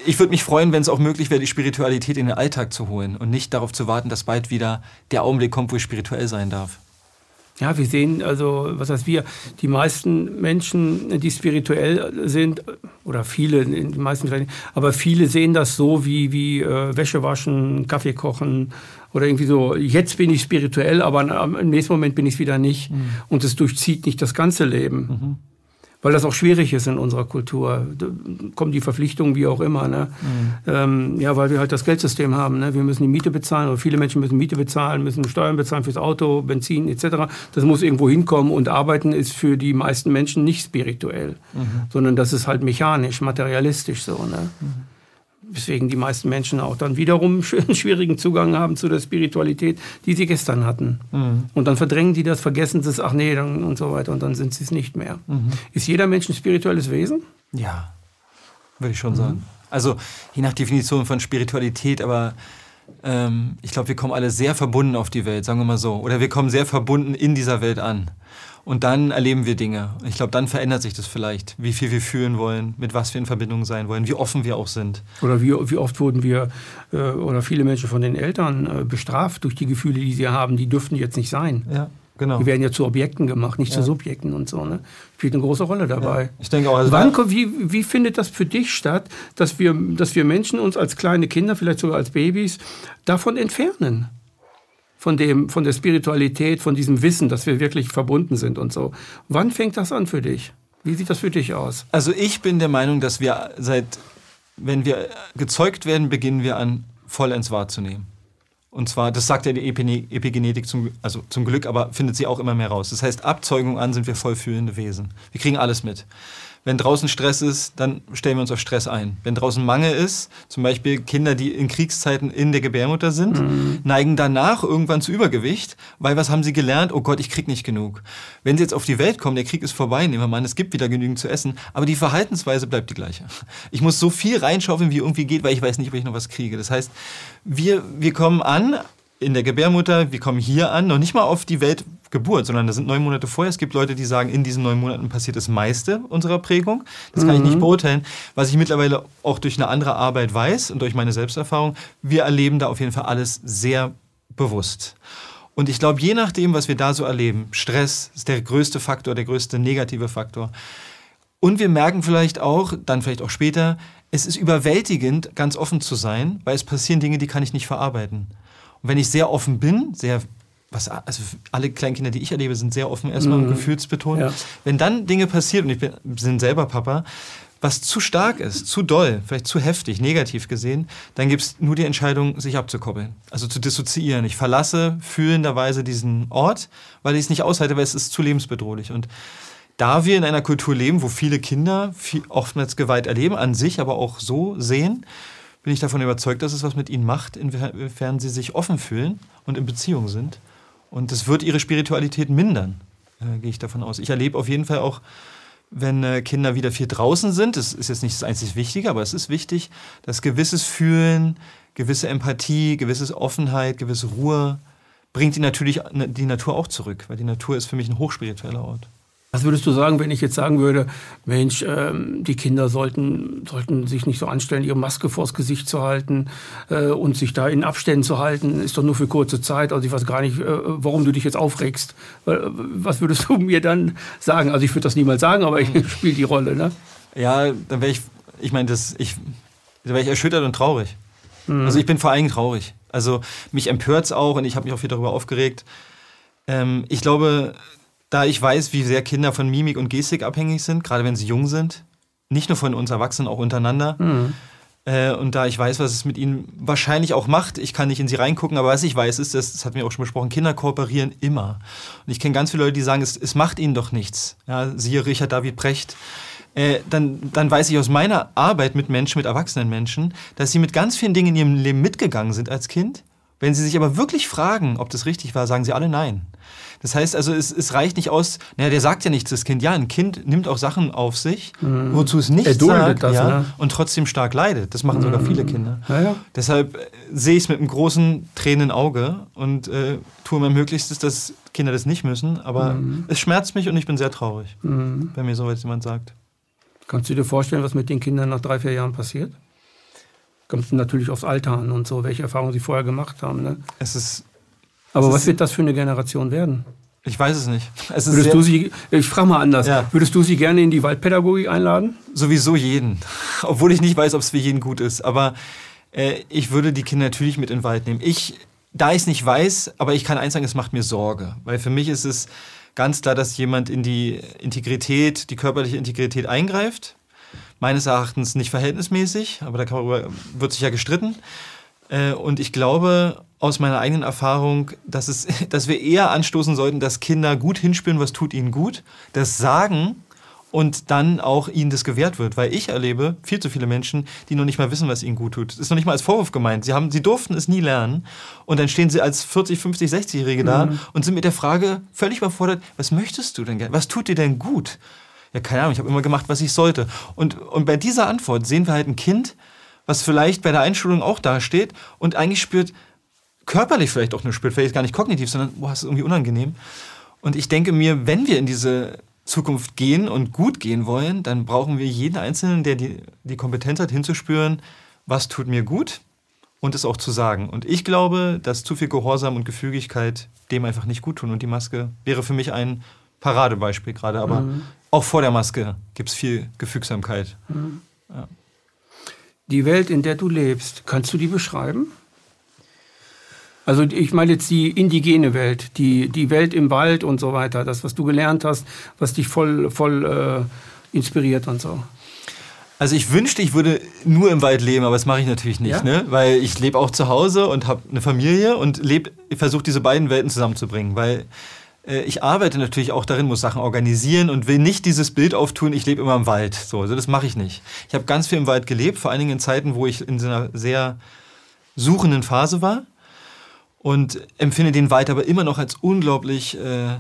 ich würde mich freuen, wenn es auch möglich wäre, die Spiritualität in den Alltag zu holen und nicht darauf zu warten, dass bald wieder der Augenblick kommt, wo ich spirituell sein darf. Ja, wir sehen also, was heißt wir, die meisten Menschen, die spirituell sind, oder viele, die meisten vielleicht, aber viele sehen das so wie, wie äh, Wäsche waschen, Kaffee kochen oder irgendwie so, jetzt bin ich spirituell, aber im nächsten Moment bin ich es wieder nicht. Mhm. Und es durchzieht nicht das ganze Leben. Mhm. Weil das auch schwierig ist in unserer Kultur. Da kommen die Verpflichtungen wie auch immer. Ne? Mhm. Ähm, ja, weil wir halt das Geldsystem haben. Ne? Wir müssen die Miete bezahlen oder viele Menschen müssen Miete bezahlen, müssen Steuern bezahlen fürs Auto, Benzin etc. Das muss irgendwo hinkommen und Arbeiten ist für die meisten Menschen nicht spirituell, mhm. sondern das ist halt mechanisch, materialistisch so. Ne? Mhm weswegen die meisten Menschen auch dann wiederum einen schwierigen Zugang haben zu der Spiritualität, die sie gestern hatten. Mhm. Und dann verdrängen die das, vergessen es, ach nee, dann, und so weiter, und dann sind sie es nicht mehr. Mhm. Ist jeder Mensch ein spirituelles Wesen? Ja, würde ich schon mhm. sagen. Also je nach Definition von Spiritualität, aber ähm, ich glaube, wir kommen alle sehr verbunden auf die Welt, sagen wir mal so. Oder wir kommen sehr verbunden in dieser Welt an. Und dann erleben wir Dinge. Ich glaube, dann verändert sich das vielleicht, wie viel wir fühlen wollen, mit was wir in Verbindung sein wollen, wie offen wir auch sind. Oder wie, wie oft wurden wir äh, oder viele Menschen von den Eltern äh, bestraft durch die Gefühle, die sie haben, die dürften jetzt nicht sein. Ja. Genau. Die werden ja zu Objekten gemacht, nicht ja. zu Subjekten und so. Ne? Spielt eine große Rolle dabei. Ja. Ich denke auch. Also Wann, wie, wie findet das für dich statt, dass wir, dass wir Menschen uns als kleine Kinder, vielleicht sogar als Babys, davon entfernen? Von, dem, von der Spiritualität, von diesem Wissen, dass wir wirklich verbunden sind und so. Wann fängt das an für dich? Wie sieht das für dich aus? Also ich bin der Meinung, dass wir seit, wenn wir gezeugt werden, beginnen wir an, vollends wahrzunehmen. Und zwar, das sagt ja die Epigenetik zum, also zum Glück, aber findet sie auch immer mehr raus. Das heißt, Abzeugung an sind wir vollfühlende Wesen. Wir kriegen alles mit. Wenn draußen Stress ist, dann stellen wir uns auf Stress ein. Wenn draußen Mangel ist, zum Beispiel Kinder, die in Kriegszeiten in der Gebärmutter sind, mhm. neigen danach irgendwann zu Übergewicht, weil was haben sie gelernt? Oh Gott, ich krieg nicht genug. Wenn sie jetzt auf die Welt kommen, der Krieg ist vorbei, nehmen wir mal an, es gibt wieder genügend zu essen, aber die Verhaltensweise bleibt die gleiche. Ich muss so viel reinschaufeln, wie irgendwie geht, weil ich weiß nicht, ob ich noch was kriege. Das heißt, wir, wir kommen an in der Gebärmutter, wir kommen hier an, noch nicht mal auf die Weltgeburt, sondern das sind neun Monate vorher. Es gibt Leute, die sagen, in diesen neun Monaten passiert das meiste unserer Prägung. Das kann mhm. ich nicht mhm. beurteilen. Was ich mittlerweile auch durch eine andere Arbeit weiß und durch meine Selbsterfahrung, wir erleben da auf jeden Fall alles sehr bewusst. Und ich glaube, je nachdem, was wir da so erleben, Stress ist der größte Faktor, der größte negative Faktor. Und wir merken vielleicht auch, dann vielleicht auch später, es ist überwältigend, ganz offen zu sein, weil es passieren Dinge, die kann ich nicht verarbeiten. Und wenn ich sehr offen bin, sehr was, also alle Kleinkinder, die ich erlebe, sind sehr offen erstmal mhm. und gefühlsbetont. Ja. Wenn dann Dinge passieren, und ich bin, bin selber Papa, was zu stark ist, zu doll, vielleicht zu heftig, negativ gesehen, dann gibt es nur die Entscheidung, sich abzukoppeln, also zu dissoziieren. Ich verlasse fühlenderweise diesen Ort, weil ich es nicht aushalte, weil es ist zu lebensbedrohlich. Und da wir in einer Kultur leben, wo viele Kinder viel, oftmals Gewalt erleben, an sich, aber auch so sehen, bin ich davon überzeugt, dass es was mit ihnen macht, inwiefern sie sich offen fühlen und in Beziehung sind. Und das wird ihre Spiritualität mindern, äh, gehe ich davon aus. Ich erlebe auf jeden Fall auch, wenn äh, Kinder wieder viel draußen sind, das ist jetzt nicht das einzig Wichtige, aber es ist wichtig, dass gewisses Fühlen, gewisse Empathie, gewisse Offenheit, gewisse Ruhe bringt die natürlich die Natur auch zurück, weil die Natur ist für mich ein hochspiritueller Ort. Was würdest du sagen, wenn ich jetzt sagen würde, Mensch, ähm, die Kinder sollten, sollten sich nicht so anstellen, ihre Maske vors Gesicht zu halten äh, und sich da in Abständen zu halten, ist doch nur für kurze Zeit. Also ich weiß gar nicht, äh, warum du dich jetzt aufregst. Äh, was würdest du mir dann sagen? Also ich würde das niemals sagen, aber ich spiele die Rolle. Ne? Ja, dann wäre ich, ich meine, das, ich, da wäre ich erschüttert und traurig. Mhm. Also ich bin vor allem traurig. Also mich empört es auch und ich habe mich auch viel darüber aufgeregt. Ähm, ich glaube, da ich weiß, wie sehr Kinder von Mimik und Gestik abhängig sind, gerade wenn sie jung sind, nicht nur von uns Erwachsenen, auch untereinander. Mhm. Äh, und da ich weiß, was es mit ihnen wahrscheinlich auch macht, ich kann nicht in sie reingucken, aber was ich weiß, ist, das, das hat mir auch schon besprochen, Kinder kooperieren immer. Und ich kenne ganz viele Leute, die sagen, es, es macht ihnen doch nichts. Ja, siehe Richard David Precht. Äh, dann, dann weiß ich aus meiner Arbeit mit Menschen, mit erwachsenen Menschen, dass sie mit ganz vielen Dingen in ihrem Leben mitgegangen sind als Kind. Wenn sie sich aber wirklich fragen, ob das richtig war, sagen sie alle nein. Das heißt also, es, es reicht nicht aus, naja, der sagt ja nichts, das Kind. Ja, ein Kind nimmt auch Sachen auf sich, mhm. wozu es nicht sagt das, ja, ne? und trotzdem stark leidet. Das machen sogar mhm. viele Kinder. Ja. Deshalb äh, sehe ich es mit einem großen tränenden Auge und äh, tue mein Möglichstes, dass Kinder das nicht müssen. Aber mhm. es schmerzt mich und ich bin sehr traurig, mhm. wenn mir so jemand sagt. Kannst du dir vorstellen, was mit den Kindern nach drei, vier Jahren passiert? Kommt natürlich aufs Alter an und so, welche Erfahrungen sie vorher gemacht haben. Ne? Es ist aber was wird das für eine Generation werden? Ich weiß es nicht. Es Würdest du sie, ich frage mal anders, ja. würdest du sie gerne in die Waldpädagogik einladen? Sowieso jeden. Obwohl ich nicht weiß, ob es für jeden gut ist. Aber äh, ich würde die Kinder natürlich mit in den Wald nehmen. Ich, da ich es nicht weiß, aber ich kann eins sagen, es macht mir Sorge. Weil für mich ist es ganz klar, dass jemand in die Integrität, die körperliche Integrität eingreift. Meines Erachtens nicht verhältnismäßig, aber darüber wird sich ja gestritten. Äh, und ich glaube aus meiner eigenen Erfahrung, dass, es, dass wir eher anstoßen sollten, dass Kinder gut hinspüren, was tut ihnen gut, das sagen und dann auch ihnen das gewährt wird. Weil ich erlebe viel zu viele Menschen, die noch nicht mal wissen, was ihnen gut tut. Das ist noch nicht mal als Vorwurf gemeint. Sie, haben, sie durften es nie lernen. Und dann stehen sie als 40, 50, 60-Jährige da mhm. und sind mit der Frage völlig überfordert, was möchtest du denn gerne? Was tut dir denn gut? Ja, keine Ahnung, ich habe immer gemacht, was ich sollte. Und, und bei dieser Antwort sehen wir halt ein Kind, was vielleicht bei der Einschulung auch dasteht und eigentlich spürt, körperlich vielleicht auch nur spürt, vielleicht gar nicht kognitiv, sondern, boah, ist irgendwie unangenehm. Und ich denke mir, wenn wir in diese Zukunft gehen und gut gehen wollen, dann brauchen wir jeden Einzelnen, der die, die Kompetenz hat, hinzuspüren, was tut mir gut und es auch zu sagen. Und ich glaube, dass zu viel Gehorsam und Gefügigkeit dem einfach nicht gut tun. Und die Maske wäre für mich ein Paradebeispiel gerade. Aber mhm. auch vor der Maske gibt es viel Gefügsamkeit. Mhm. Ja. Die Welt, in der du lebst, kannst du die beschreiben? Also ich meine jetzt die indigene Welt, die, die Welt im Wald und so weiter, das, was du gelernt hast, was dich voll, voll äh, inspiriert und so. Also ich wünschte, ich würde nur im Wald leben, aber das mache ich natürlich nicht, ja? ne? weil ich lebe auch zu Hause und habe eine Familie und versuche diese beiden Welten zusammenzubringen, weil äh, ich arbeite natürlich auch darin, muss Sachen organisieren und will nicht dieses Bild auftun, ich lebe immer im Wald. So, also das mache ich nicht. Ich habe ganz viel im Wald gelebt, vor allen Dingen in Zeiten, wo ich in so einer sehr suchenden Phase war und empfinde den Wald aber immer noch als unglaublich, äh,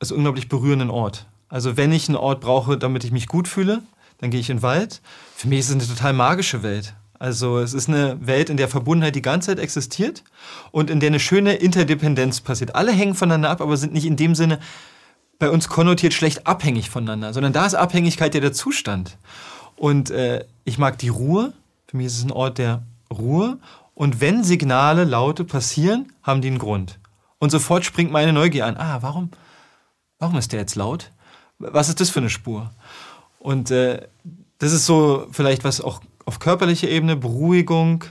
als unglaublich berührenden Ort. Also wenn ich einen Ort brauche, damit ich mich gut fühle, dann gehe ich in den Wald. Für mich ist es eine total magische Welt. Also es ist eine Welt, in der Verbundenheit die ganze Zeit existiert und in der eine schöne Interdependenz passiert. Alle hängen voneinander ab, aber sind nicht in dem Sinne bei uns konnotiert schlecht abhängig voneinander, sondern da ist Abhängigkeit ja der Zustand. Und äh, ich mag die Ruhe. Für mich ist es ein Ort der Ruhe und wenn Signale, Laute passieren, haben die einen Grund. Und sofort springt meine Neugier an. Ah, warum, warum ist der jetzt laut? Was ist das für eine Spur? Und äh, das ist so vielleicht was auch auf körperlicher Ebene, Beruhigung,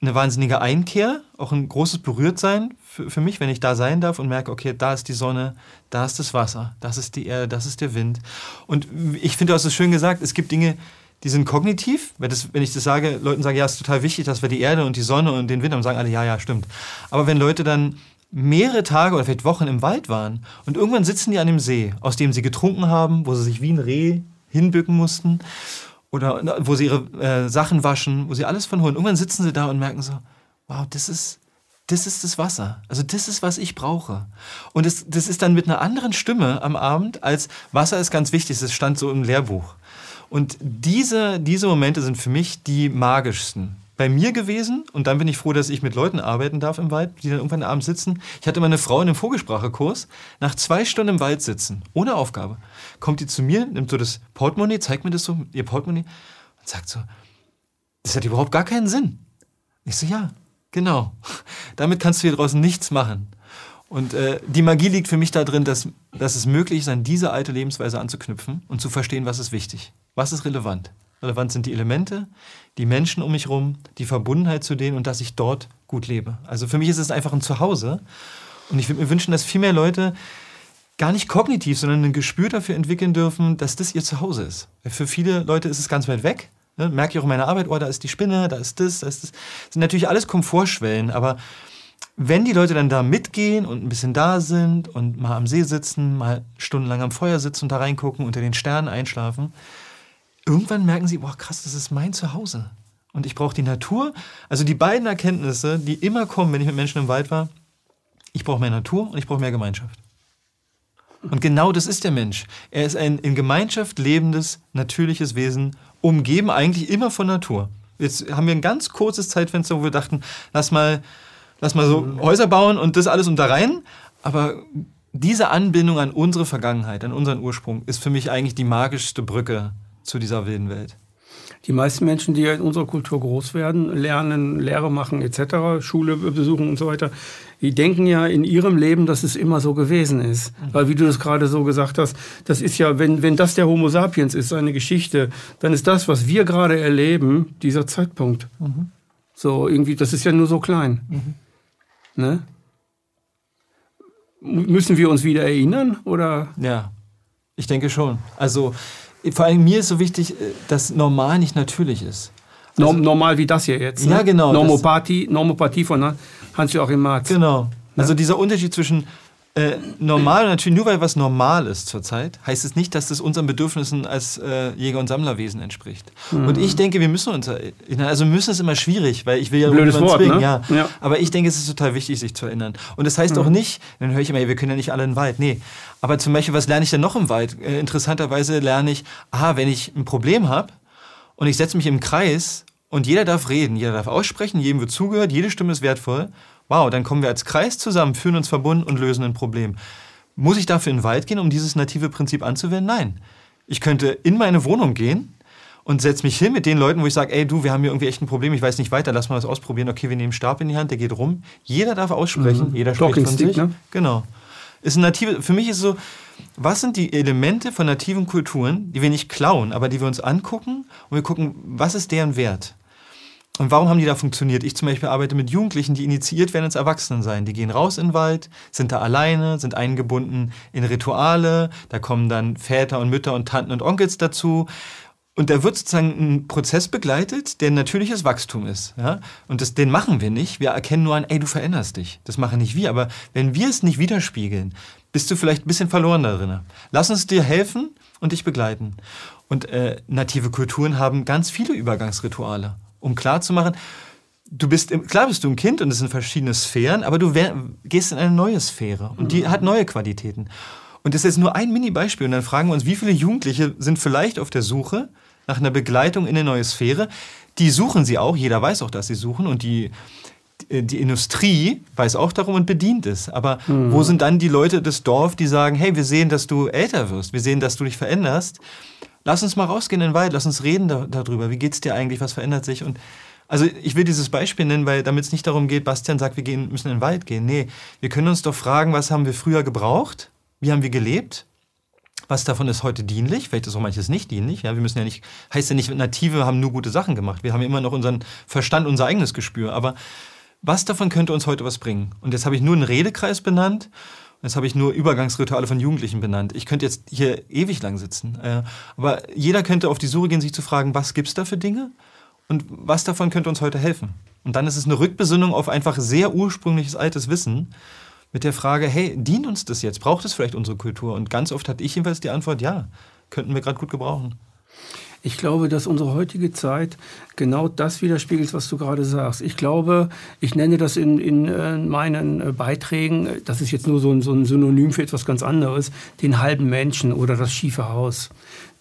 eine wahnsinnige Einkehr, auch ein großes Berührtsein für, für mich, wenn ich da sein darf und merke, okay, da ist die Sonne, da ist das Wasser, das ist die Erde, das ist der Wind. Und ich finde, du hast es schön gesagt, es gibt Dinge, die sind kognitiv. Wenn, das, wenn ich das sage, Leuten sage, ja, es ist total wichtig, dass wir die Erde und die Sonne und den Wind haben, sagen alle, ja, ja, stimmt. Aber wenn Leute dann mehrere Tage oder vielleicht Wochen im Wald waren und irgendwann sitzen die an dem See, aus dem sie getrunken haben, wo sie sich wie ein Reh hinbücken mussten oder wo sie ihre äh, Sachen waschen, wo sie alles von holen. Irgendwann sitzen sie da und merken so, wow, das ist, das ist das Wasser. Also das ist, was ich brauche. Und das, das ist dann mit einer anderen Stimme am Abend als Wasser ist ganz wichtig, das stand so im Lehrbuch. Und diese, diese Momente sind für mich die magischsten. Bei mir gewesen und dann bin ich froh, dass ich mit Leuten arbeiten darf im Wald, die dann irgendwann abends sitzen. Ich hatte mal eine Frau in einem Vogelsprachekurs, nach zwei Stunden im Wald sitzen, ohne Aufgabe, kommt die zu mir, nimmt so das Portemonnaie, zeigt mir das so, ihr Portemonnaie und sagt so, das hat überhaupt gar keinen Sinn. Ich so, ja, genau. Damit kannst du hier draußen nichts machen. Und äh, die Magie liegt für mich darin, dass, dass es möglich ist, an diese alte Lebensweise anzuknüpfen und zu verstehen, was ist wichtig, was ist relevant. Relevant sind die Elemente, die Menschen um mich herum, die Verbundenheit zu denen und dass ich dort gut lebe. Also für mich ist es einfach ein Zuhause. Und ich würde mir wünschen, dass viel mehr Leute gar nicht kognitiv, sondern ein Gespür dafür entwickeln dürfen, dass das ihr Zuhause ist. Für viele Leute ist es ganz weit weg. Ne? Merke ich auch in meiner Arbeit, oh, da ist die Spinne, da ist das, da ist das. Das sind natürlich alles Komfortschwellen, aber wenn die Leute dann da mitgehen und ein bisschen da sind und mal am See sitzen, mal stundenlang am Feuer sitzen und da reingucken, unter den Sternen einschlafen, irgendwann merken sie, boah, krass, das ist mein Zuhause. Und ich brauche die Natur. Also die beiden Erkenntnisse, die immer kommen, wenn ich mit Menschen im Wald war, ich brauche mehr Natur und ich brauche mehr Gemeinschaft. Und genau das ist der Mensch. Er ist ein in Gemeinschaft lebendes, natürliches Wesen, umgeben eigentlich immer von Natur. Jetzt haben wir ein ganz kurzes Zeitfenster, wo wir dachten, lass mal lass mal so Häuser bauen und das alles unter rein. Aber diese Anbindung an unsere Vergangenheit, an unseren Ursprung, ist für mich eigentlich die magischste Brücke zu dieser wilden Welt. Die meisten Menschen, die in unserer Kultur groß werden, lernen, Lehre machen etc., Schule besuchen und so weiter, die denken ja in ihrem Leben, dass es immer so gewesen ist. Mhm. Weil wie du das gerade so gesagt hast, das ist ja, wenn, wenn das der Homo sapiens ist, seine Geschichte, dann ist das, was wir gerade erleben, dieser Zeitpunkt. Mhm. So irgendwie, das ist ja nur so klein. Mhm. Ne? Müssen wir uns wieder erinnern? Oder? Ja, ich denke schon. Also vor allem mir ist so wichtig, äh, dass normal nicht natürlich ist. Also, normal wie das hier jetzt. Ne? Ja, genau. Normopathie, Normopathie von Hans-Joachim Marx. Genau. Also dieser Unterschied zwischen äh, normal, natürlich nur weil was normal ist zurzeit, heißt es nicht, dass das unseren Bedürfnissen als äh, Jäger- und Sammlerwesen entspricht. Mhm. Und ich denke, wir müssen uns erinnern. Also müssen ist immer schwierig, weil ich will ja Blödes Wort, zwingen. Ne? Ja. ja. Aber ich denke, es ist total wichtig, sich zu erinnern. Und das heißt mhm. auch nicht, dann höre ich immer, wir können ja nicht alle in den Wald. Nee. Aber zum Beispiel, was lerne ich denn noch im Wald? Äh, interessanterweise lerne ich, aha, wenn ich ein Problem habe und ich setze mich im Kreis und jeder darf reden, jeder darf aussprechen, jedem wird zugehört, jede Stimme ist wertvoll Wow, dann kommen wir als Kreis zusammen, fühlen uns verbunden und lösen ein Problem. Muss ich dafür in den Wald gehen, um dieses native Prinzip anzuwenden? Nein. Ich könnte in meine Wohnung gehen und setze mich hin mit den Leuten, wo ich sage, ey du, wir haben hier irgendwie echt ein Problem, ich weiß nicht weiter, lass mal was ausprobieren. Okay, wir nehmen Stab in die Hand, der geht rum. Jeder darf aussprechen, mhm. jeder spricht von sich. Ne? Genau. Ist ein native, für mich ist so, was sind die Elemente von nativen Kulturen, die wir nicht klauen, aber die wir uns angucken und wir gucken, was ist deren Wert? Und warum haben die da funktioniert? Ich zum Beispiel arbeite mit Jugendlichen, die initiiert werden ins Erwachsenensein. Die gehen raus in den Wald, sind da alleine, sind eingebunden in Rituale. Da kommen dann Väter und Mütter und Tanten und Onkels dazu. Und da wird sozusagen ein Prozess begleitet, der natürliches Wachstum ist. Ja? Und das, den machen wir nicht. Wir erkennen nur an, ey, du veränderst dich. Das machen nicht wir. Aber wenn wir es nicht widerspiegeln, bist du vielleicht ein bisschen verloren darin. Lass uns dir helfen und dich begleiten. Und äh, native Kulturen haben ganz viele Übergangsrituale um klarzumachen, du bist, klar bist du ein Kind und es sind verschiedene Sphären, aber du gehst in eine neue Sphäre und die hat neue Qualitäten. Und das ist jetzt nur ein Mini-Beispiel und dann fragen wir uns, wie viele Jugendliche sind vielleicht auf der Suche nach einer Begleitung in eine neue Sphäre? Die suchen sie auch, jeder weiß auch, dass sie suchen und die, die Industrie weiß auch darum und bedient es. Aber mhm. wo sind dann die Leute des Dorf, die sagen, hey, wir sehen, dass du älter wirst, wir sehen, dass du dich veränderst lass uns mal rausgehen in den Wald, lass uns reden da, darüber. Wie geht's dir eigentlich? Was verändert sich? Und also ich will dieses Beispiel nennen, weil damit es nicht darum geht, Bastian sagt, wir gehen, müssen in den Wald gehen. Nee, wir können uns doch fragen, was haben wir früher gebraucht? Wie haben wir gelebt? Was davon ist heute dienlich? Vielleicht ist auch manches nicht dienlich. Ja, wir müssen ja nicht, heißt ja nicht, Native haben nur gute Sachen gemacht. Wir haben immer noch unseren Verstand, unser eigenes Gespür. Aber was davon könnte uns heute was bringen? Und jetzt habe ich nur einen Redekreis benannt. Jetzt habe ich nur Übergangsrituale von Jugendlichen benannt. Ich könnte jetzt hier ewig lang sitzen. Äh, aber jeder könnte auf die Suche gehen, sich zu fragen, was gibt es da für Dinge und was davon könnte uns heute helfen. Und dann ist es eine Rückbesinnung auf einfach sehr ursprüngliches altes Wissen mit der Frage, hey, dient uns das jetzt? Braucht es vielleicht unsere Kultur? Und ganz oft hatte ich jedenfalls die Antwort, ja, könnten wir gerade gut gebrauchen. Ich glaube, dass unsere heutige Zeit genau das widerspiegelt, was du gerade sagst. Ich glaube, ich nenne das in, in äh, meinen äh, Beiträgen, das ist jetzt nur so ein, so ein Synonym für etwas ganz anderes, den halben Menschen oder das schiefe Haus.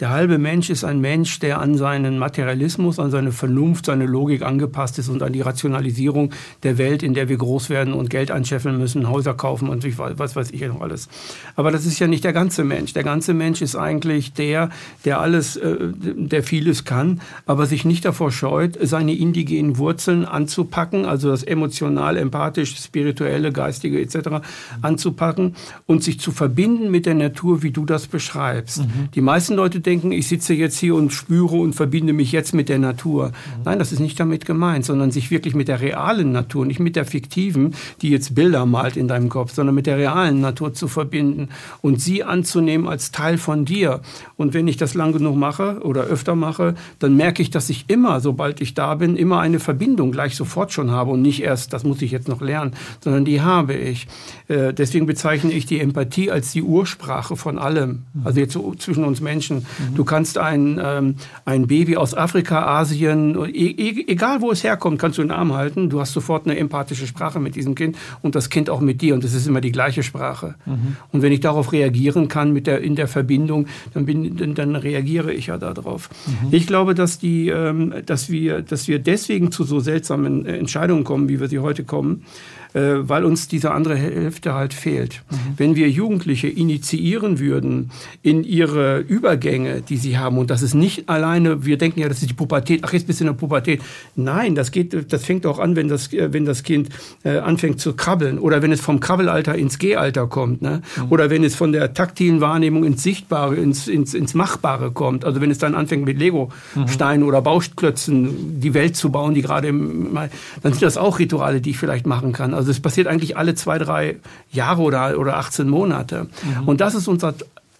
Der halbe Mensch ist ein Mensch, der an seinen Materialismus, an seine Vernunft, seine Logik angepasst ist und an die Rationalisierung der Welt, in der wir groß werden und Geld anscheffeln müssen, Häuser kaufen und was weiß ich ja noch alles. Aber das ist ja nicht der ganze Mensch. Der ganze Mensch ist eigentlich der, der alles, äh, der vieles kann, aber sich nicht davor scheut, seine indigenen Wurzeln anzupacken, also das emotional, empathisch, spirituelle, geistige etc. anzupacken und sich zu verbinden mit der Natur, wie du das beschreibst. Mhm. Die meisten Leute denken, ich sitze jetzt hier und spüre und verbinde mich jetzt mit der Natur. Mhm. Nein, das ist nicht damit gemeint, sondern sich wirklich mit der realen Natur, nicht mit der fiktiven, die jetzt Bilder malt in deinem Kopf, sondern mit der realen Natur zu verbinden und sie anzunehmen als Teil von dir. Und wenn ich das lang genug mache oder öfter mache, dann merke ich, dass ich immer, sobald ich da bin, immer eine Verbindung gleich sofort schon habe und nicht erst, das muss ich jetzt noch lernen, sondern die habe ich. Äh, deswegen bezeichne ich die Empathie als die Ursprache von allem. Also jetzt so zwischen uns Menschen. Du kannst ein, ähm, ein Baby aus Afrika, Asien, e, e egal wo es herkommt, kannst du in den Arm halten. Du hast sofort eine empathische Sprache mit diesem Kind und das Kind auch mit dir. Und das ist immer die gleiche Sprache. Mhm. Und wenn ich darauf reagieren kann mit der, in der Verbindung, dann, bin, dann, dann reagiere ich ja darauf. Mhm. Ich glaube, dass, die, ähm, dass, wir, dass wir deswegen zu so seltsamen Entscheidungen kommen, wie wir sie heute kommen, äh, weil uns diese andere Hälfte halt fehlt. Mhm. Wenn wir Jugendliche initiieren würden in ihre Übergänge, die sie haben. Und das ist nicht alleine, wir denken ja, das ist die Pubertät, ach, jetzt bist du in der Pubertät. Nein, das geht, das fängt auch an, wenn das, äh, wenn das Kind äh, anfängt zu krabbeln oder wenn es vom Krabbelalter ins Gehalter kommt, ne? Mhm. oder wenn es von der taktilen Wahrnehmung ins Sichtbare, ins, ins, ins Machbare kommt. Also wenn es dann anfängt mit Lego-Steinen mhm. oder Bauklötzen die Welt zu bauen, die gerade im, dann sind das auch Rituale, die ich vielleicht machen kann. Also es passiert eigentlich alle zwei, drei Jahre oder, oder 18 Monate. Mhm. Und das ist unser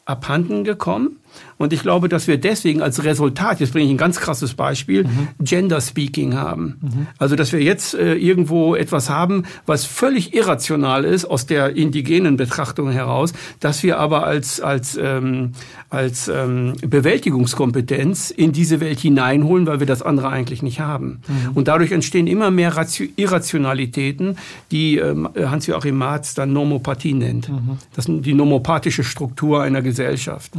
abhanden gekommen. Und ich glaube, dass wir deswegen als Resultat, jetzt bringe ich ein ganz krasses Beispiel, mhm. Gender Speaking haben. Mhm. Also, dass wir jetzt äh, irgendwo etwas haben, was völlig irrational ist aus der indigenen Betrachtung heraus, dass wir aber als, als, ähm, als ähm, Bewältigungskompetenz in diese Welt hineinholen, weil wir das andere eigentlich nicht haben. Mhm. Und dadurch entstehen immer mehr Ratio Irrationalitäten, die ähm, Hans-Joachim Marz dann Normopathie nennt. Mhm. Das ist die nomopathische Struktur einer Gesellschaft.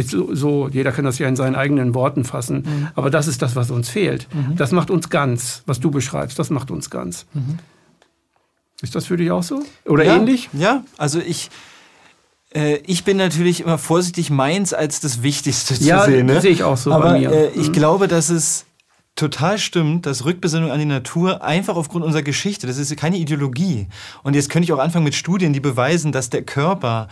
Jetzt so, so, jeder kann das ja in seinen eigenen Worten fassen. Mhm. Aber das ist das, was uns fehlt. Mhm. Das macht uns ganz, was du beschreibst, das macht uns ganz. Mhm. Ist das für dich auch so? Oder ja, ähnlich? Ja, also ich, äh, ich bin natürlich immer vorsichtig, meins als das Wichtigste zu ja, sehen. Ja, sehe ich auch so Aber, bei mir. Äh, ich mhm. glaube, dass es total stimmt, dass Rückbesinnung an die Natur einfach aufgrund unserer Geschichte, das ist keine Ideologie. Und jetzt könnte ich auch anfangen mit Studien, die beweisen, dass der Körper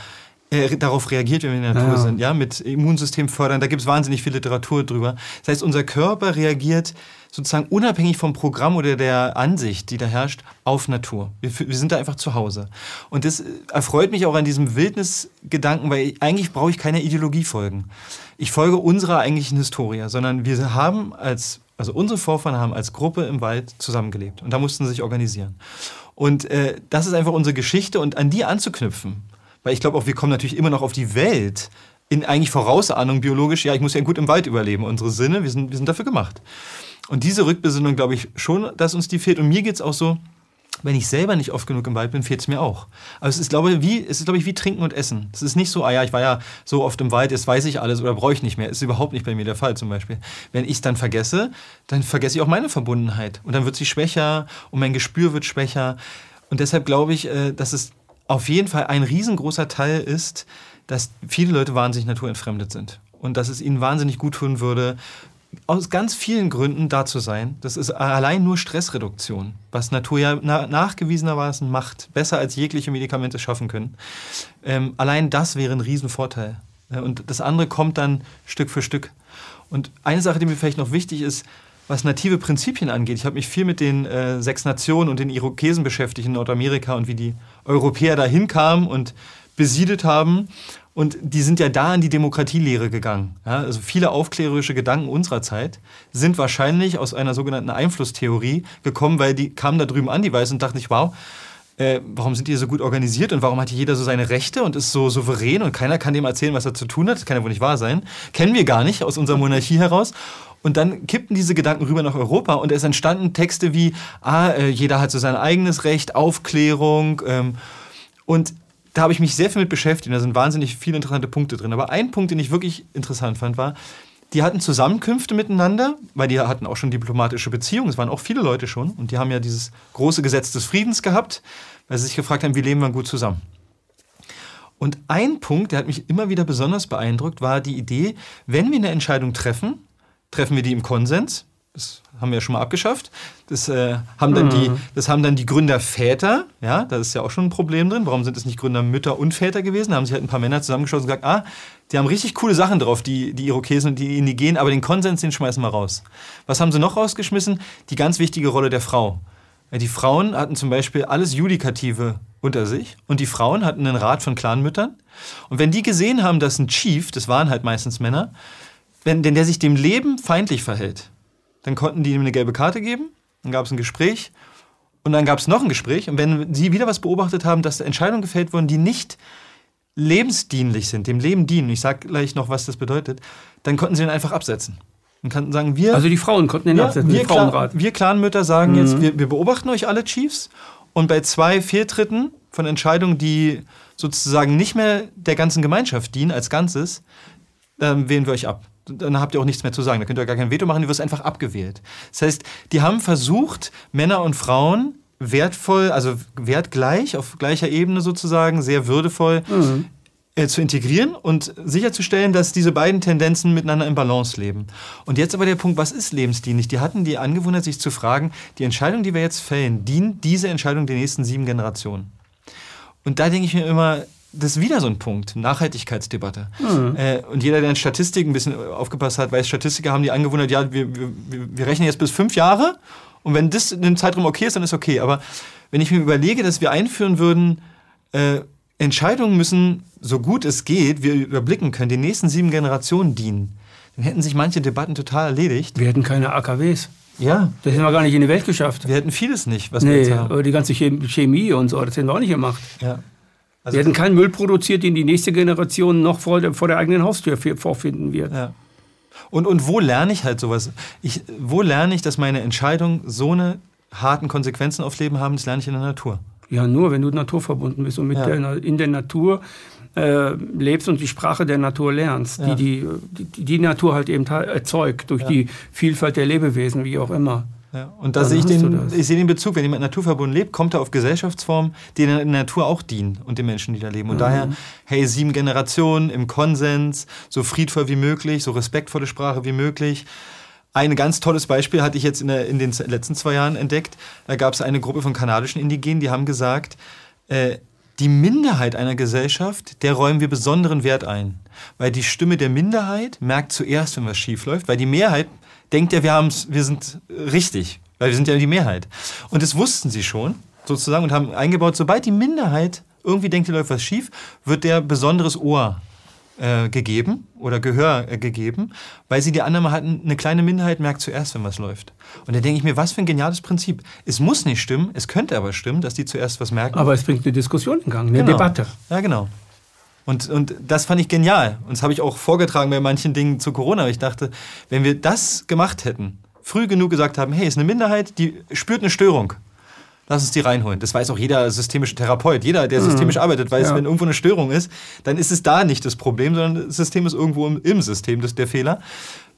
äh, darauf reagiert, wenn wir in der Natur ja. sind, ja, mit Immunsystem fördern. Da gibt es wahnsinnig viel Literatur drüber. Das heißt, unser Körper reagiert sozusagen unabhängig vom Programm oder der Ansicht, die da herrscht, auf Natur. Wir, wir sind da einfach zu Hause. Und das äh, erfreut mich auch an diesem Wildnisgedanken, weil eigentlich brauche ich keine Ideologie folgen. Ich folge unserer eigentlichen Historie, sondern wir haben als also unsere Vorfahren haben als Gruppe im Wald zusammengelebt und da mussten sie sich organisieren. Und äh, das ist einfach unsere Geschichte und an die anzuknüpfen, weil ich glaube auch, wir kommen natürlich immer noch auf die Welt in eigentlich Vorausahnung biologisch, ja, ich muss ja gut im Wald überleben. Unsere Sinne, wir sind, wir sind dafür gemacht. Und diese Rückbesinnung, glaube ich schon, dass uns die fehlt. Und mir geht es auch so, wenn ich selber nicht oft genug im Wald bin, fehlt es mir auch. Aber es ist, glaube ich, wie, es ist, glaube ich, wie Trinken und Essen. Es ist nicht so, ah ja, ich war ja so oft im Wald, jetzt weiß ich alles oder brauche ich nicht mehr. Ist überhaupt nicht bei mir der Fall zum Beispiel. Wenn ich es dann vergesse, dann vergesse ich auch meine Verbundenheit. Und dann wird sie schwächer und mein Gespür wird schwächer. Und deshalb glaube ich, äh, dass es auf jeden Fall ein riesengroßer Teil ist, dass viele Leute wahnsinnig naturentfremdet sind. Und dass es ihnen wahnsinnig gut tun würde, aus ganz vielen Gründen da zu sein. Das ist allein nur Stressreduktion, was Natur ja na nachgewiesenermaßen macht, besser als jegliche Medikamente schaffen können. Ähm, allein das wäre ein Riesenvorteil. Und das andere kommt dann Stück für Stück. Und eine Sache, die mir vielleicht noch wichtig ist, was native Prinzipien angeht. Ich habe mich viel mit den äh, sechs Nationen und den Irokesen beschäftigt in Nordamerika und wie die Europäer dahin kamen und besiedelt haben. Und die sind ja da in die Demokratielehre gegangen. Ja, also viele aufklärerische Gedanken unserer Zeit sind wahrscheinlich aus einer sogenannten Einflusstheorie gekommen, weil die kamen da drüben an, die Weißen, und dachten ich, wow, äh, warum sind die so gut organisiert und warum hat jeder so seine Rechte und ist so souverän und keiner kann dem erzählen, was er zu tun hat? Das kann ja wohl nicht wahr sein. Kennen wir gar nicht aus unserer Monarchie heraus. Und dann kippten diese Gedanken rüber nach Europa und es entstanden Texte wie, ah, äh, jeder hat so sein eigenes Recht, Aufklärung. Ähm, und da habe ich mich sehr viel mit beschäftigt. Da sind wahnsinnig viele interessante Punkte drin. Aber ein Punkt, den ich wirklich interessant fand, war, die hatten Zusammenkünfte miteinander, weil die hatten auch schon diplomatische Beziehungen. Es waren auch viele Leute schon. Und die haben ja dieses große Gesetz des Friedens gehabt, weil sie sich gefragt haben, wie leben wir gut zusammen. Und ein Punkt, der hat mich immer wieder besonders beeindruckt, war die Idee, wenn wir eine Entscheidung treffen, treffen wir die im Konsens. Das haben wir ja schon mal abgeschafft. Das, äh, haben, dann mhm. die, das haben dann die Gründerväter, ja, da ist ja auch schon ein Problem drin. Warum sind es nicht Gründermütter und Väter gewesen? Da haben sich halt ein paar Männer zusammengeschlossen und gesagt, ah, die haben richtig coole Sachen drauf, die, die Irokesen und die Indigenen, aber den Konsens, den schmeißen wir raus. Was haben sie noch rausgeschmissen? Die ganz wichtige Rolle der Frau. Die Frauen hatten zum Beispiel alles Judikative unter sich und die Frauen hatten einen Rat von Clanmüttern. Und wenn die gesehen haben, dass ein Chief, das waren halt meistens Männer, wenn, denn der sich dem Leben feindlich verhält, dann konnten die ihm eine gelbe Karte geben, dann gab es ein Gespräch und dann gab es noch ein Gespräch. Und wenn sie wieder was beobachtet haben, dass Entscheidungen gefällt wurden, die nicht lebensdienlich sind, dem Leben dienen, ich sage gleich noch, was das bedeutet, dann konnten sie ihn einfach absetzen. Und konnten sagen, wir. Also die Frauen konnten ihn ja, absetzen, wir, Clan, wir Clanmütter sagen mhm. jetzt, wir, wir beobachten euch alle Chiefs und bei zwei Fehltritten von Entscheidungen, die sozusagen nicht mehr der ganzen Gemeinschaft dienen als Ganzes, ähm, wählen wir euch ab dann habt ihr auch nichts mehr zu sagen. Da könnt ihr gar kein Veto machen, du wirst einfach abgewählt. Das heißt, die haben versucht, Männer und Frauen wertvoll, also wertgleich, auf gleicher Ebene sozusagen, sehr würdevoll, mhm. äh, zu integrieren und sicherzustellen, dass diese beiden Tendenzen miteinander in Balance leben. Und jetzt aber der Punkt, was ist lebensdienlich? Die hatten die Angewohnheit, sich zu fragen, die Entscheidung, die wir jetzt fällen, dient diese Entscheidung den nächsten sieben Generationen? Und da denke ich mir immer, das ist wieder so ein Punkt, Nachhaltigkeitsdebatte. Mhm. Äh, und jeder, der in Statistiken ein bisschen aufgepasst hat, weiß, Statistiker haben die Angewohnheit, ja, wir, wir, wir rechnen jetzt bis fünf Jahre und wenn das in dem Zeitraum okay ist, dann ist okay. Aber wenn ich mir überlege, dass wir einführen würden, äh, Entscheidungen müssen, so gut es geht, wir überblicken können, den nächsten sieben Generationen dienen, dann hätten sich manche Debatten total erledigt. Wir hätten keine AKWs. Ja. Das hätten wir gar nicht in die Welt geschafft. Wir hätten vieles nicht, was nee, wir jetzt haben. Die ganze Chemie und so, das hätten wir auch nicht gemacht. Ja. Also wir hätten keinen Müll produziert, den die nächste Generation noch vor der, vor der eigenen Haustür vorfinden wird. Ja. Und, und wo lerne ich halt sowas? Ich, wo lerne ich, dass meine Entscheidungen so eine harten Konsequenzen aufs Leben haben? Das lerne ich in der Natur. Ja, nur wenn du naturverbunden bist und mit ja. der, in der Natur äh, lebst und die Sprache der Natur lernst, ja. die, die, die die Natur halt eben erzeugt durch ja. die Vielfalt der Lebewesen, wie auch immer. Ja, und da sehe ich den, ich sehe den Bezug, wenn jemand naturverbunden lebt, kommt er auf Gesellschaftsformen, die in der Natur auch dienen und den Menschen, die da leben. Und mhm. daher, hey, sieben Generationen im Konsens, so friedvoll wie möglich, so respektvolle Sprache wie möglich. Ein ganz tolles Beispiel hatte ich jetzt in, der, in den letzten zwei Jahren entdeckt. Da gab es eine Gruppe von kanadischen Indigenen, die haben gesagt, äh, die Minderheit einer Gesellschaft, der räumen wir besonderen Wert ein. Weil die Stimme der Minderheit merkt zuerst, wenn was schief läuft, weil die Mehrheit denkt ja, wir, haben's, wir sind richtig, weil wir sind ja die Mehrheit. Und das wussten sie schon, sozusagen, und haben eingebaut, sobald die Minderheit irgendwie denkt, hier läuft was schief, wird der besonderes Ohr äh, gegeben oder Gehör äh, gegeben, weil sie die Annahme hatten, eine kleine Minderheit merkt zuerst, wenn was läuft. Und da denke ich mir, was für ein geniales Prinzip. Es muss nicht stimmen, es könnte aber stimmen, dass die zuerst was merken. Aber es bringt eine Diskussion in Gang, eine genau. Debatte. Ja, genau. Und, und das fand ich genial. Und das habe ich auch vorgetragen bei manchen Dingen zu Corona. Ich dachte, wenn wir das gemacht hätten, früh genug gesagt haben, hey, es ist eine Minderheit, die spürt eine Störung. Lass uns die reinholen. Das weiß auch jeder systemische Therapeut. Jeder, der mhm. systemisch arbeitet, weiß, ja. wenn irgendwo eine Störung ist, dann ist es da nicht das Problem, sondern das System ist irgendwo im, im System, das ist der Fehler.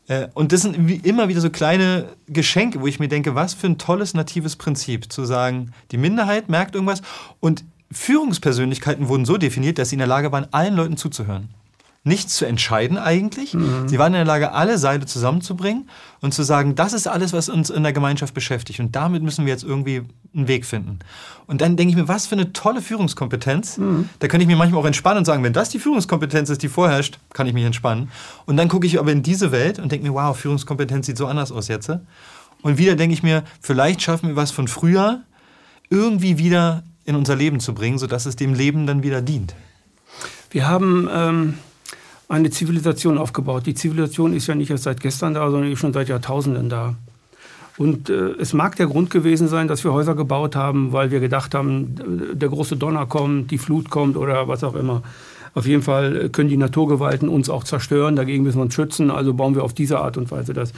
Äh, und das sind immer wieder so kleine Geschenke, wo ich mir denke, was für ein tolles natives Prinzip, zu sagen, die Minderheit merkt irgendwas und Führungspersönlichkeiten wurden so definiert, dass sie in der Lage waren, allen Leuten zuzuhören nichts zu entscheiden eigentlich. Mhm. Sie waren in der Lage, alle Seile zusammenzubringen und zu sagen, das ist alles, was uns in der Gemeinschaft beschäftigt. Und damit müssen wir jetzt irgendwie einen Weg finden. Und dann denke ich mir, was für eine tolle Führungskompetenz. Mhm. Da könnte ich mir manchmal auch entspannen und sagen, wenn das die Führungskompetenz ist, die vorherrscht, kann ich mich entspannen. Und dann gucke ich aber in diese Welt und denke mir, wow, Führungskompetenz sieht so anders aus jetzt. Und wieder denke ich mir, vielleicht schaffen wir was von früher irgendwie wieder in unser Leben zu bringen, sodass es dem Leben dann wieder dient. Wir haben ähm, eine Zivilisation aufgebaut. Die Zivilisation ist ja nicht erst seit gestern da, sondern schon seit Jahrtausenden da. Und äh, es mag der Grund gewesen sein, dass wir Häuser gebaut haben, weil wir gedacht haben, der große Donner kommt, die Flut kommt oder was auch immer. Auf jeden Fall können die Naturgewalten uns auch zerstören, dagegen müssen wir uns schützen, also bauen wir auf diese Art und Weise das.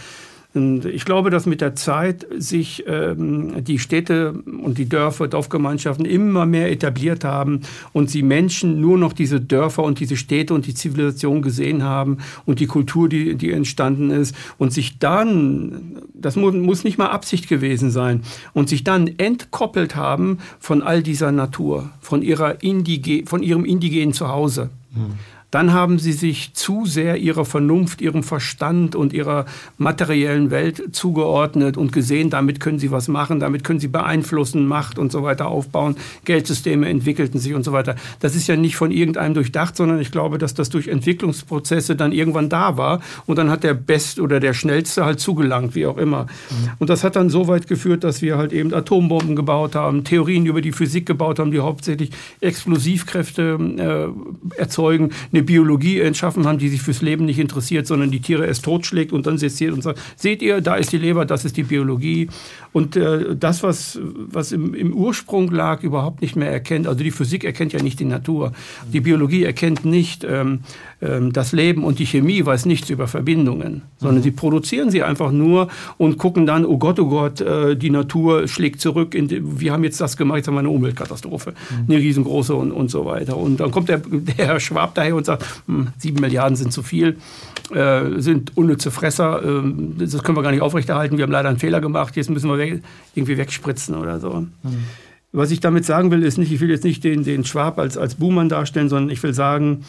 Und ich glaube, dass mit der Zeit sich ähm, die Städte und die Dörfer, Dorfgemeinschaften immer mehr etabliert haben und sie Menschen nur noch diese Dörfer und diese Städte und die Zivilisation gesehen haben und die Kultur, die, die entstanden ist und sich dann, das muss, muss nicht mal Absicht gewesen sein, und sich dann entkoppelt haben von all dieser Natur, von, ihrer Indige, von ihrem indigenen Zuhause. Mhm dann haben sie sich zu sehr ihrer Vernunft, ihrem Verstand und ihrer materiellen Welt zugeordnet und gesehen, damit können sie was machen, damit können sie beeinflussen, Macht und so weiter aufbauen, Geldsysteme entwickelten sich und so weiter. Das ist ja nicht von irgendeinem durchdacht, sondern ich glaube, dass das durch Entwicklungsprozesse dann irgendwann da war und dann hat der Best oder der Schnellste halt zugelangt, wie auch immer. Mhm. Und das hat dann so weit geführt, dass wir halt eben Atombomben gebaut haben, Theorien über die Physik gebaut haben, die hauptsächlich Explosivkräfte äh, erzeugen, eine eine Biologie entschaffen haben, die sich fürs Leben nicht interessiert, sondern die Tiere erst totschlägt und dann seziert und sagt, seht ihr, da ist die Leber, das ist die Biologie. Und äh, das, was, was im, im, Ursprung lag, überhaupt nicht mehr erkennt. Also die Physik erkennt ja nicht die Natur. Die Biologie erkennt nicht ähm, das Leben und die Chemie weiß nichts über Verbindungen, sondern mhm. sie produzieren sie einfach nur und gucken dann, oh Gott, oh Gott, äh, die Natur schlägt zurück. Wir haben jetzt das gemacht, jetzt haben wir eine Umweltkatastrophe, mhm. eine riesengroße und, und so weiter. Und dann kommt der, der Herr Schwab daher und sagt, hm, sieben Milliarden sind zu viel, äh, sind unnütze Fresser, äh, das können wir gar nicht aufrechterhalten, wir haben leider einen Fehler gemacht, jetzt müssen wir weg, irgendwie wegspritzen oder so. Mhm. Was ich damit sagen will, ist nicht, ich will jetzt nicht den, den Schwab als, als Buhmann darstellen, sondern ich will sagen,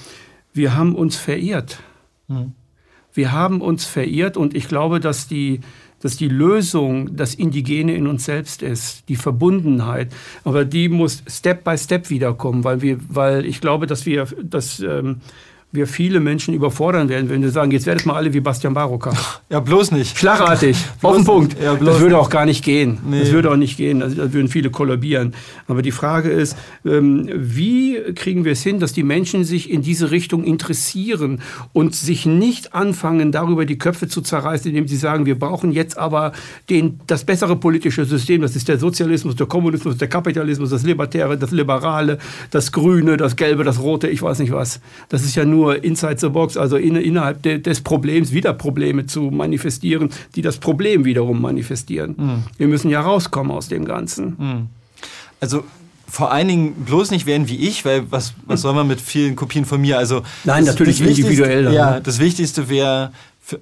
wir haben uns verirrt. Mhm. Wir haben uns verirrt und ich glaube, dass die, dass die Lösung das Indigene in uns selbst ist, die Verbundenheit. Aber die muss Step by Step wiederkommen, weil, wir, weil ich glaube, dass wir, dass, ähm, wir viele Menschen überfordern werden, wenn wir sagen, jetzt werdet mal alle wie Bastian Baroka. Ja, bloß nicht. Schlagartig, auf den Punkt. Ja, das würde auch gar nicht gehen. Nee. Das würde auch nicht gehen. Also, da würden viele kollabieren. Aber die Frage ist, ähm, wie kriegen wir es hin, dass die Menschen sich in diese Richtung interessieren und sich nicht anfangen, darüber die Köpfe zu zerreißen, indem sie sagen, wir brauchen jetzt aber den, das bessere politische System. Das ist der Sozialismus, der Kommunismus, der Kapitalismus, das Libertäre, das Liberale, das Grüne, das Gelbe, das Rote, ich weiß nicht was. Das ist ja nur nur inside the box, also in, innerhalb de, des Problems wieder Probleme zu manifestieren, die das Problem wiederum manifestieren. Mhm. Wir müssen ja rauskommen aus dem Ganzen. Mhm. Also vor allen Dingen bloß nicht werden wie ich, weil was, was soll man mit vielen Kopien von mir? Also Nein, das, natürlich das individuell. Ja, ne? das Wichtigste wäre für,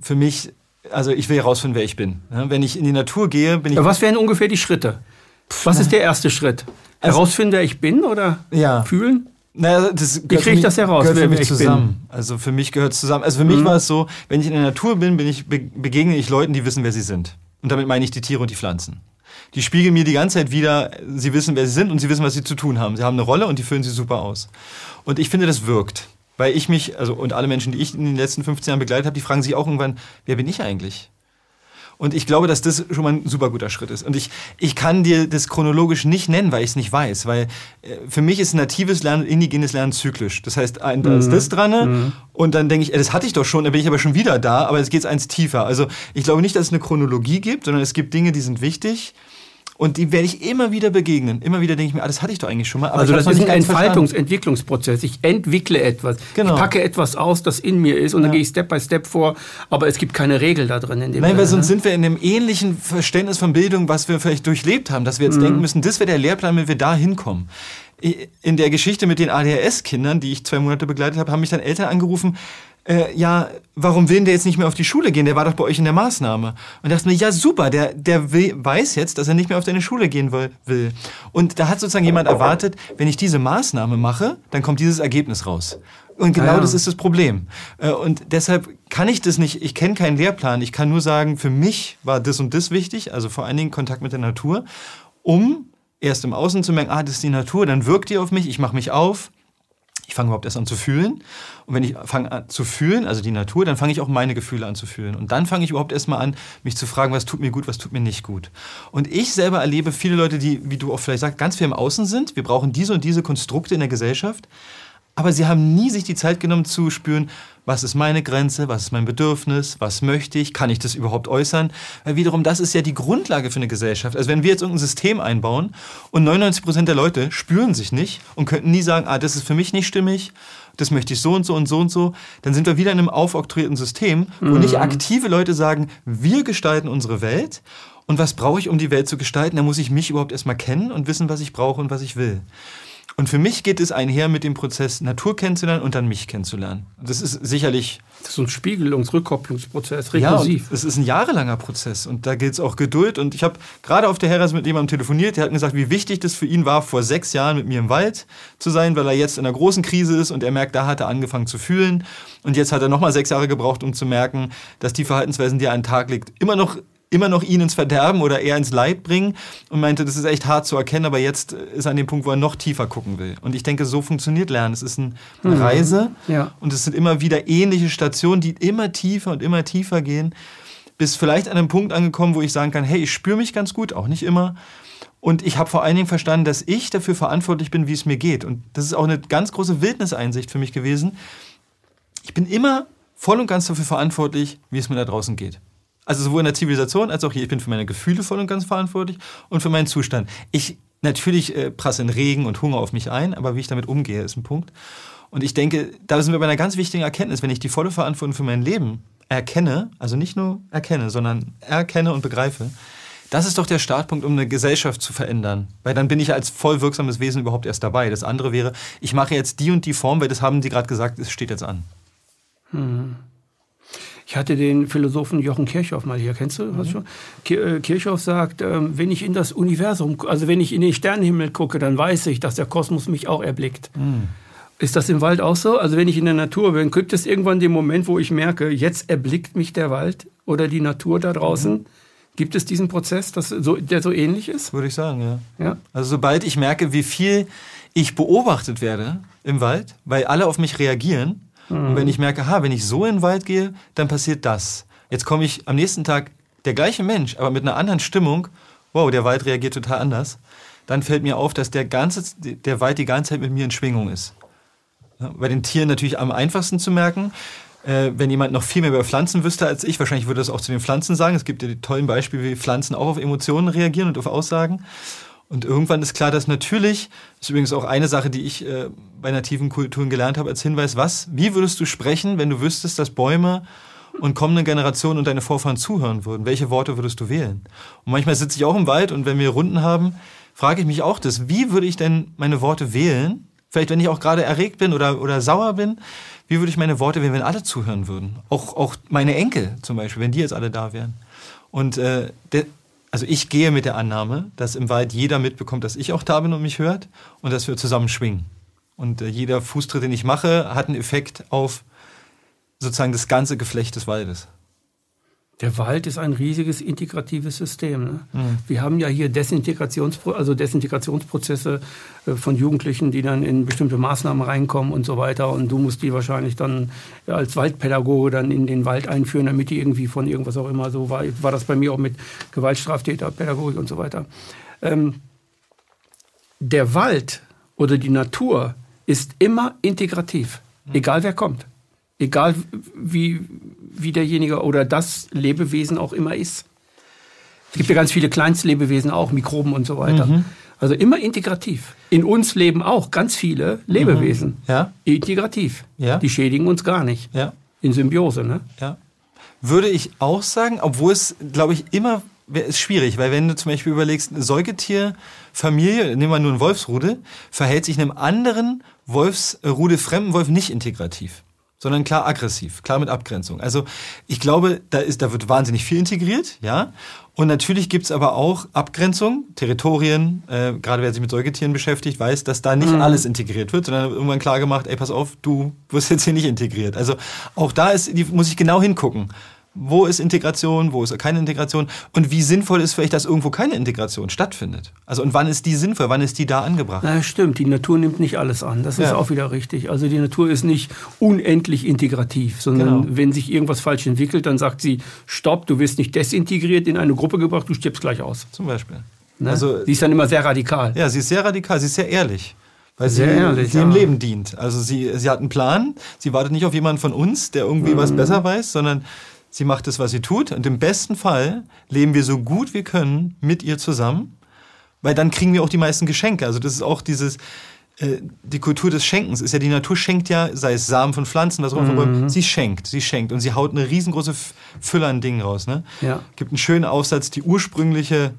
für, mich, also ich will herausfinden, wer ich bin. Wenn ich in die Natur gehe, bin ich. Aber was wären ungefähr die Schritte? Was ist der erste Schritt? Also herausfinden, wer ich bin oder ja. fühlen? Naja, das kriege ich das heraus? Gehört für mich zusammen. Bin? Also für mich gehört es zusammen. Also für mhm. mich war es so, wenn ich in der Natur bin, bin ich, begegne ich Leuten, die wissen, wer sie sind. Und damit meine ich die Tiere und die Pflanzen. Die spiegeln mir die ganze Zeit wieder, sie wissen, wer sie sind und sie wissen, was sie zu tun haben. Sie haben eine Rolle und die füllen sie super aus. Und ich finde, das wirkt. Weil ich mich, also und alle Menschen, die ich in den letzten 15 Jahren begleitet habe, die fragen sich auch irgendwann, wer bin ich eigentlich? Und ich glaube, dass das schon mal ein super guter Schritt ist. Und ich, ich kann dir das chronologisch nicht nennen, weil ich es nicht weiß. Weil äh, für mich ist natives Lernen, indigenes Lernen zyklisch. Das heißt, ein, da mhm. ist das dran mhm. und dann denke ich, das hatte ich doch schon, da bin ich aber schon wieder da, aber jetzt geht es eins tiefer. Also ich glaube nicht, dass es eine Chronologie gibt, sondern es gibt Dinge, die sind wichtig. Und die werde ich immer wieder begegnen. Immer wieder denke ich mir, ah, das hatte ich doch eigentlich schon mal. also das ist ein Entfaltungs-, Entwicklungsprozess. Ich entwickle etwas. Genau. Ich packe etwas aus, das in mir ist und ja. dann gehe ich Step by Step vor. Aber es gibt keine Regel da drin. In dem Nein, weil sonst ne? sind wir in einem ähnlichen Verständnis von Bildung, was wir vielleicht durchlebt haben. Dass wir jetzt mhm. denken müssen, das wäre der Lehrplan, wenn wir da hinkommen in der Geschichte mit den ADHS-Kindern, die ich zwei Monate begleitet habe, haben mich dann Eltern angerufen, äh, ja, warum will der jetzt nicht mehr auf die Schule gehen? Der war doch bei euch in der Maßnahme. Und dachte mir, ja super, der, der will, weiß jetzt, dass er nicht mehr auf deine Schule gehen will. Und da hat sozusagen jemand erwartet, wenn ich diese Maßnahme mache, dann kommt dieses Ergebnis raus. Und genau ja. das ist das Problem. Äh, und deshalb kann ich das nicht, ich kenne keinen Lehrplan. Ich kann nur sagen, für mich war das und das wichtig, also vor allen Dingen Kontakt mit der Natur, um erst im Außen zu merken, ah, das ist die Natur, dann wirkt die auf mich, ich mache mich auf ich fange überhaupt erst an zu fühlen. Und wenn ich fange an zu fühlen, also die Natur, dann fange ich auch meine Gefühle an zu fühlen. Und dann fange ich überhaupt erst mal an, mich zu fragen, was tut mir gut, was tut mir nicht gut. Und ich selber erlebe viele Leute, die, wie du auch vielleicht sagst, ganz viel im Außen sind. Wir brauchen diese und diese Konstrukte in der Gesellschaft. Aber sie haben nie sich die Zeit genommen zu spüren, was ist meine Grenze, was ist mein Bedürfnis, was möchte ich, kann ich das überhaupt äußern? Weil wiederum, das ist ja die Grundlage für eine Gesellschaft. Also wenn wir jetzt irgendein System einbauen und 99 Prozent der Leute spüren sich nicht und könnten nie sagen, ah, das ist für mich nicht stimmig, das möchte ich so und so und so und so, dann sind wir wieder in einem aufoktroyierten System, wo mhm. nicht aktive Leute sagen, wir gestalten unsere Welt und was brauche ich, um die Welt zu gestalten? Da muss ich mich überhaupt erstmal kennen und wissen, was ich brauche und was ich will. Und für mich geht es einher mit dem Prozess, Natur kennenzulernen und dann mich kennenzulernen. Das ist sicherlich. Das ist ein Spiegelungs-, Rückkopplungsprozess, rekursiv. Ja, es ist ein jahrelanger Prozess und da gilt es auch Geduld. Und ich habe gerade auf der Herres mit jemandem telefoniert, der hat mir gesagt, wie wichtig das für ihn war, vor sechs Jahren mit mir im Wald zu sein, weil er jetzt in einer großen Krise ist und er merkt, da hat er angefangen zu fühlen. Und jetzt hat er nochmal sechs Jahre gebraucht, um zu merken, dass die Verhaltensweisen, die er an den Tag legt, immer noch immer noch ihn ins Verderben oder eher ins Leid bringen und meinte, das ist echt hart zu erkennen, aber jetzt ist er an dem Punkt, wo er noch tiefer gucken will. Und ich denke, so funktioniert Lernen. Es ist eine mhm. Reise ja. und es sind immer wieder ähnliche Stationen, die immer tiefer und immer tiefer gehen, bis vielleicht an einem Punkt angekommen, wo ich sagen kann, hey, ich spüre mich ganz gut, auch nicht immer. Und ich habe vor allen Dingen verstanden, dass ich dafür verantwortlich bin, wie es mir geht. Und das ist auch eine ganz große Wildniseinsicht für mich gewesen. Ich bin immer voll und ganz dafür verantwortlich, wie es mir da draußen geht. Also sowohl in der Zivilisation als auch hier. Ich bin für meine Gefühle voll und ganz verantwortlich und für meinen Zustand. Ich natürlich äh, prassen Regen und Hunger auf mich ein, aber wie ich damit umgehe, ist ein Punkt. Und ich denke, da sind wir bei einer ganz wichtigen Erkenntnis. Wenn ich die volle Verantwortung für mein Leben erkenne, also nicht nur erkenne, sondern erkenne und begreife, das ist doch der Startpunkt, um eine Gesellschaft zu verändern. Weil dann bin ich als voll wirksames Wesen überhaupt erst dabei. Das andere wäre, ich mache jetzt die und die Form, weil das haben die gerade gesagt, es steht jetzt an. Hm. Ich hatte den Philosophen Jochen Kirchhoff mal hier, kennst du? Mhm. Schon? Äh, Kirchhoff sagt, ähm, wenn ich in das Universum, also wenn ich in den Sternenhimmel gucke, dann weiß ich, dass der Kosmos mich auch erblickt. Mhm. Ist das im Wald auch so? Also wenn ich in der Natur bin, gibt es irgendwann den Moment, wo ich merke, jetzt erblickt mich der Wald oder die Natur da draußen? Mhm. Gibt es diesen Prozess, so, der so ähnlich ist? Würde ich sagen, ja. ja. Also sobald ich merke, wie viel ich beobachtet werde im Wald, weil alle auf mich reagieren, mhm. und wenn ich merke, ha, wenn ich so in den Wald gehe, dann passiert das. Jetzt komme ich am nächsten Tag der gleiche Mensch, aber mit einer anderen Stimmung, wow, der Wald reagiert total anders, dann fällt mir auf, dass der, ganze, der Wald die ganze Zeit mit mir in Schwingung ist. Bei den Tieren natürlich am einfachsten zu merken. Äh, wenn jemand noch viel mehr über Pflanzen wüsste als ich, wahrscheinlich würde das auch zu den Pflanzen sagen. Es gibt ja die tollen Beispiele, wie Pflanzen auch auf Emotionen reagieren und auf Aussagen. Und irgendwann ist klar, dass natürlich, ist übrigens auch eine Sache, die ich äh, bei nativen Kulturen gelernt habe als Hinweis, was, wie würdest du sprechen, wenn du wüsstest, dass Bäume und kommende Generationen und deine Vorfahren zuhören würden? Welche Worte würdest du wählen? Und manchmal sitze ich auch im Wald und wenn wir Runden haben, frage ich mich auch das, wie würde ich denn meine Worte wählen? Vielleicht, wenn ich auch gerade erregt bin oder, oder sauer bin, wie würde ich meine Worte wählen, wenn alle zuhören würden? Auch, auch meine Enkel zum Beispiel, wenn die jetzt alle da wären. Und äh, also ich gehe mit der Annahme, dass im Wald jeder mitbekommt, dass ich auch da bin und mich hört und dass wir zusammen schwingen. Und äh, jeder Fußtritt, den ich mache, hat einen Effekt auf sozusagen das ganze Geflecht des Waldes. Der Wald ist ein riesiges integratives System. Ne? Mhm. Wir haben ja hier Desintegrationspro also Desintegrationsprozesse äh, von Jugendlichen, die dann in bestimmte Maßnahmen reinkommen und so weiter. Und du musst die wahrscheinlich dann ja, als Waldpädagoge dann in den Wald einführen, damit die irgendwie von irgendwas auch immer so war. War das bei mir auch mit Gewaltstraftäter, Pädagogik und so weiter. Ähm, der Wald oder die Natur ist immer integrativ, mhm. egal wer kommt. Egal wie, wie derjenige oder das Lebewesen auch immer ist. Es gibt ja ganz viele Kleinstlebewesen auch, Mikroben und so weiter. Mhm. Also immer integrativ. In uns leben auch ganz viele Lebewesen. Mhm. Ja. Integrativ. Ja. Die schädigen uns gar nicht. Ja. In Symbiose, ne? Ja. Würde ich auch sagen, obwohl es, glaube ich, immer ist schwierig, weil wenn du zum Beispiel überlegst, eine Säugetierfamilie, nehmen wir nur einen Wolfsrudel, verhält sich einem anderen Wolfsrudel, fremden Wolf nicht integrativ sondern klar aggressiv, klar mit Abgrenzung. Also ich glaube, da, ist, da wird wahnsinnig viel integriert, ja. Und natürlich gibt's aber auch Abgrenzung, Territorien, äh, gerade wer sich mit Säugetieren beschäftigt, weiß, dass da nicht mhm. alles integriert wird, sondern irgendwann klar gemacht, ey, pass auf, du wirst jetzt hier nicht integriert. Also auch da ist, die, muss ich genau hingucken wo ist Integration, wo ist keine Integration und wie sinnvoll ist vielleicht, dass irgendwo keine Integration stattfindet. Also und wann ist die sinnvoll, wann ist die da angebracht? Na, stimmt, die Natur nimmt nicht alles an, das ist ja. auch wieder richtig. Also die Natur ist nicht unendlich integrativ, sondern genau. wenn sich irgendwas falsch entwickelt, dann sagt sie, stopp, du wirst nicht desintegriert in eine Gruppe gebracht, du stirbst gleich aus. Zum Beispiel. Ne? Also, sie ist dann immer sehr radikal. Ja, sie ist sehr radikal, sie ist sehr ehrlich. Weil sie, ehrlich, sie ja. im Leben dient. Also sie, sie hat einen Plan, sie wartet nicht auf jemanden von uns, der irgendwie mhm. was besser weiß, sondern sie macht es, was sie tut. Und im besten Fall leben wir so gut wir können mit ihr zusammen, weil dann kriegen wir auch die meisten Geschenke. Also das ist auch dieses, äh, die Kultur des Schenkens ist ja, die Natur schenkt ja, sei es Samen von Pflanzen, was auch immer, mhm. sie schenkt, sie schenkt und sie haut eine riesengroße Fülle an Dingen raus. Ne? Ja. Gibt einen schönen Aufsatz, die ursprüngliche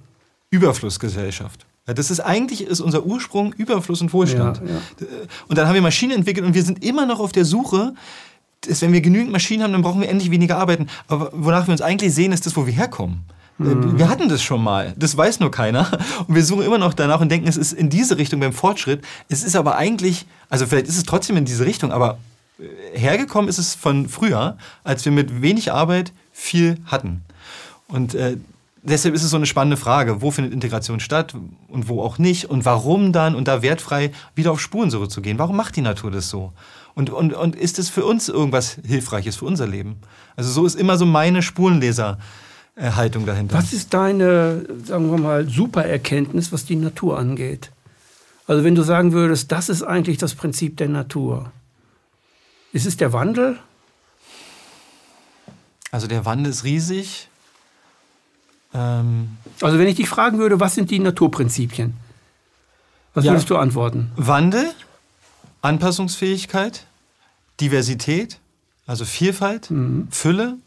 Überflussgesellschaft. Das ist eigentlich ist unser Ursprung Überfluss und Wohlstand. Ja, ja. Und dann haben wir Maschinen entwickelt und wir sind immer noch auf der Suche ist, wenn wir genügend Maschinen haben, dann brauchen wir endlich weniger arbeiten. Aber wonach wir uns eigentlich sehen, ist das, wo wir herkommen. Mhm. Wir hatten das schon mal. Das weiß nur keiner. Und wir suchen immer noch danach und denken, es ist in diese Richtung beim Fortschritt. Es ist aber eigentlich, also vielleicht ist es trotzdem in diese Richtung, aber äh, hergekommen ist es von früher, als wir mit wenig Arbeit viel hatten. Und äh, deshalb ist es so eine spannende Frage, wo findet Integration statt und wo auch nicht und warum dann und da wertfrei wieder auf Spurensuche zu gehen. Warum macht die Natur das so? Und, und, und ist es für uns irgendwas Hilfreiches für unser Leben? Also so ist immer so meine Spurenleserhaltung dahinter. Was ist deine, sagen wir mal, super Erkenntnis, was die Natur angeht? Also wenn du sagen würdest, das ist eigentlich das Prinzip der Natur. Ist es der Wandel? Also der Wandel ist riesig. Ähm also wenn ich dich fragen würde, was sind die Naturprinzipien? Was ja, würdest du antworten? Wandel, Anpassungsfähigkeit, Diversität, also Vielfalt, mhm. Fülle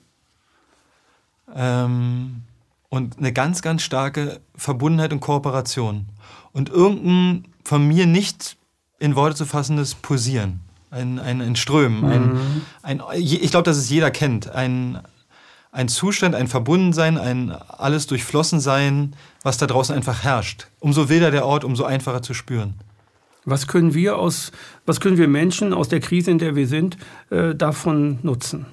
ähm, und eine ganz, ganz starke Verbundenheit und Kooperation. Und irgendein von mir nicht in Worte zu fassendes Posieren. ein, ein, ein Strömen. Mhm. Ein, ein, ich glaube, dass es jeder kennt. Ein, ein Zustand, ein Verbundensein, ein alles durchflossen sein, was da draußen einfach herrscht. Umso wilder der Ort, umso einfacher zu spüren. Was können wir aus, was können wir Menschen aus der Krise, in der wir sind, äh, davon nutzen?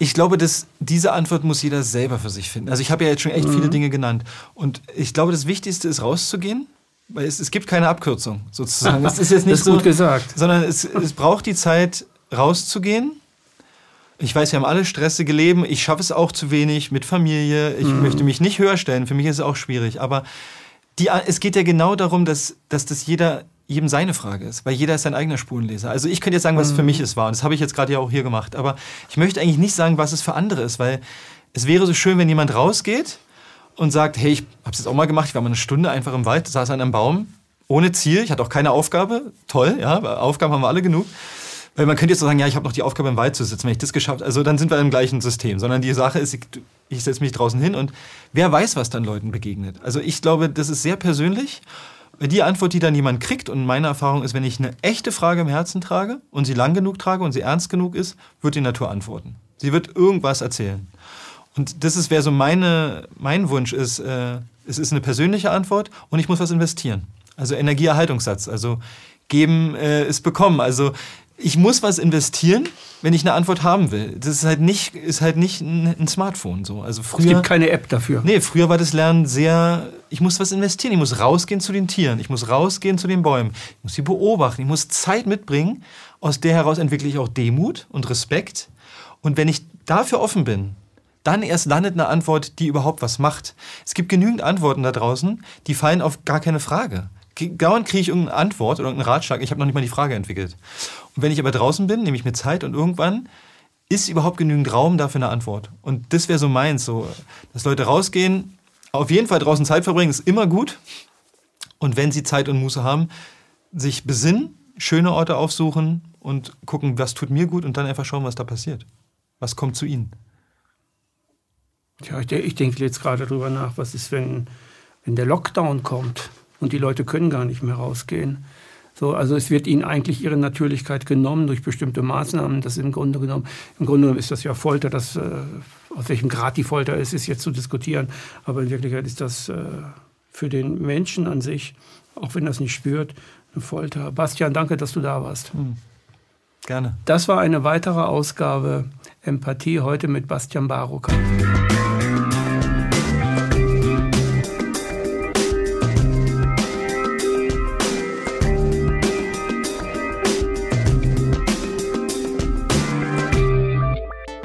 Ich glaube, dass diese Antwort muss jeder selber für sich finden. Also ich habe ja jetzt schon echt mhm. viele Dinge genannt. Und ich glaube, das Wichtigste ist rauszugehen, weil es, es gibt keine Abkürzung sozusagen. Das ist jetzt nicht ist so, gut gesagt. Sondern es, es braucht die Zeit, rauszugehen. Ich weiß, wir haben alle stressige Leben. Ich schaffe es auch zu wenig mit Familie. Ich mhm. möchte mich nicht höher stellen. Für mich ist es auch schwierig. Aber die, es geht ja genau darum, dass, dass das jeder jedem seine Frage ist, weil jeder ist sein eigener Spurenleser. Also ich könnte jetzt sagen, was mhm. für mich es war. Und das habe ich jetzt gerade ja auch hier gemacht. Aber ich möchte eigentlich nicht sagen, was es für andere ist, weil es wäre so schön, wenn jemand rausgeht und sagt, hey, ich habe es jetzt auch mal gemacht, ich war mal eine Stunde einfach im Wald, saß an einem Baum, ohne Ziel, ich hatte auch keine Aufgabe. Toll, ja, Aufgaben haben wir alle genug. Weil man könnte jetzt so sagen, ja, ich habe noch die Aufgabe im Wald zu sitzen, wenn ich das geschafft also dann sind wir im gleichen System. Sondern die Sache ist, ich, ich setze mich draußen hin und wer weiß, was dann Leuten begegnet. Also ich glaube, das ist sehr persönlich die Antwort, die dann jemand kriegt, und meine Erfahrung ist, wenn ich eine echte Frage im Herzen trage und sie lang genug trage und sie ernst genug ist, wird die Natur antworten. Sie wird irgendwas erzählen. Und das ist, wer so meine, mein Wunsch ist, äh, es ist eine persönliche Antwort und ich muss was investieren. Also Energieerhaltungssatz, also geben äh, ist bekommen. Also ich muss was investieren, wenn ich eine Antwort haben will. Das ist halt nicht, ist halt nicht ein, Smartphone so. Also früher, es gibt keine App dafür. Nee, früher war das Lernen sehr, ich muss was investieren. Ich muss rausgehen zu den Tieren, ich muss rausgehen zu den Bäumen, ich muss sie beobachten, ich muss Zeit mitbringen. Aus der heraus entwickle ich auch Demut und Respekt. Und wenn ich dafür offen bin, dann erst landet eine Antwort, die überhaupt was macht. Es gibt genügend Antworten da draußen, die fallen auf gar keine Frage. Dauernd kriege ich irgendeine Antwort oder irgendeinen Ratschlag. Ich habe noch nicht mal die Frage entwickelt. Und wenn ich aber draußen bin, nehme ich mir Zeit und irgendwann ist überhaupt genügend Raum dafür eine Antwort. Und das wäre so meins, so, dass Leute rausgehen, auf jeden Fall draußen Zeit verbringen, ist immer gut. Und wenn sie Zeit und Muße haben, sich besinnen, schöne Orte aufsuchen und gucken, was tut mir gut und dann einfach schauen, was da passiert. Was kommt zu ihnen. Ja, ich, denke jetzt gerade darüber nach, was ist, wenn, wenn der Lockdown kommt und die Leute können gar nicht mehr rausgehen. So, also es wird ihnen eigentlich ihre Natürlichkeit genommen durch bestimmte Maßnahmen. Das im Grunde genommen, im Grunde genommen ist das ja Folter, das, äh, aus welchem Grad die Folter ist, ist jetzt zu diskutieren. Aber in Wirklichkeit ist das äh, für den Menschen an sich, auch wenn das nicht spürt, eine Folter. Bastian, danke, dass du da warst. Hm. Gerne. Das war eine weitere Ausgabe Empathie heute mit Bastian Barucker.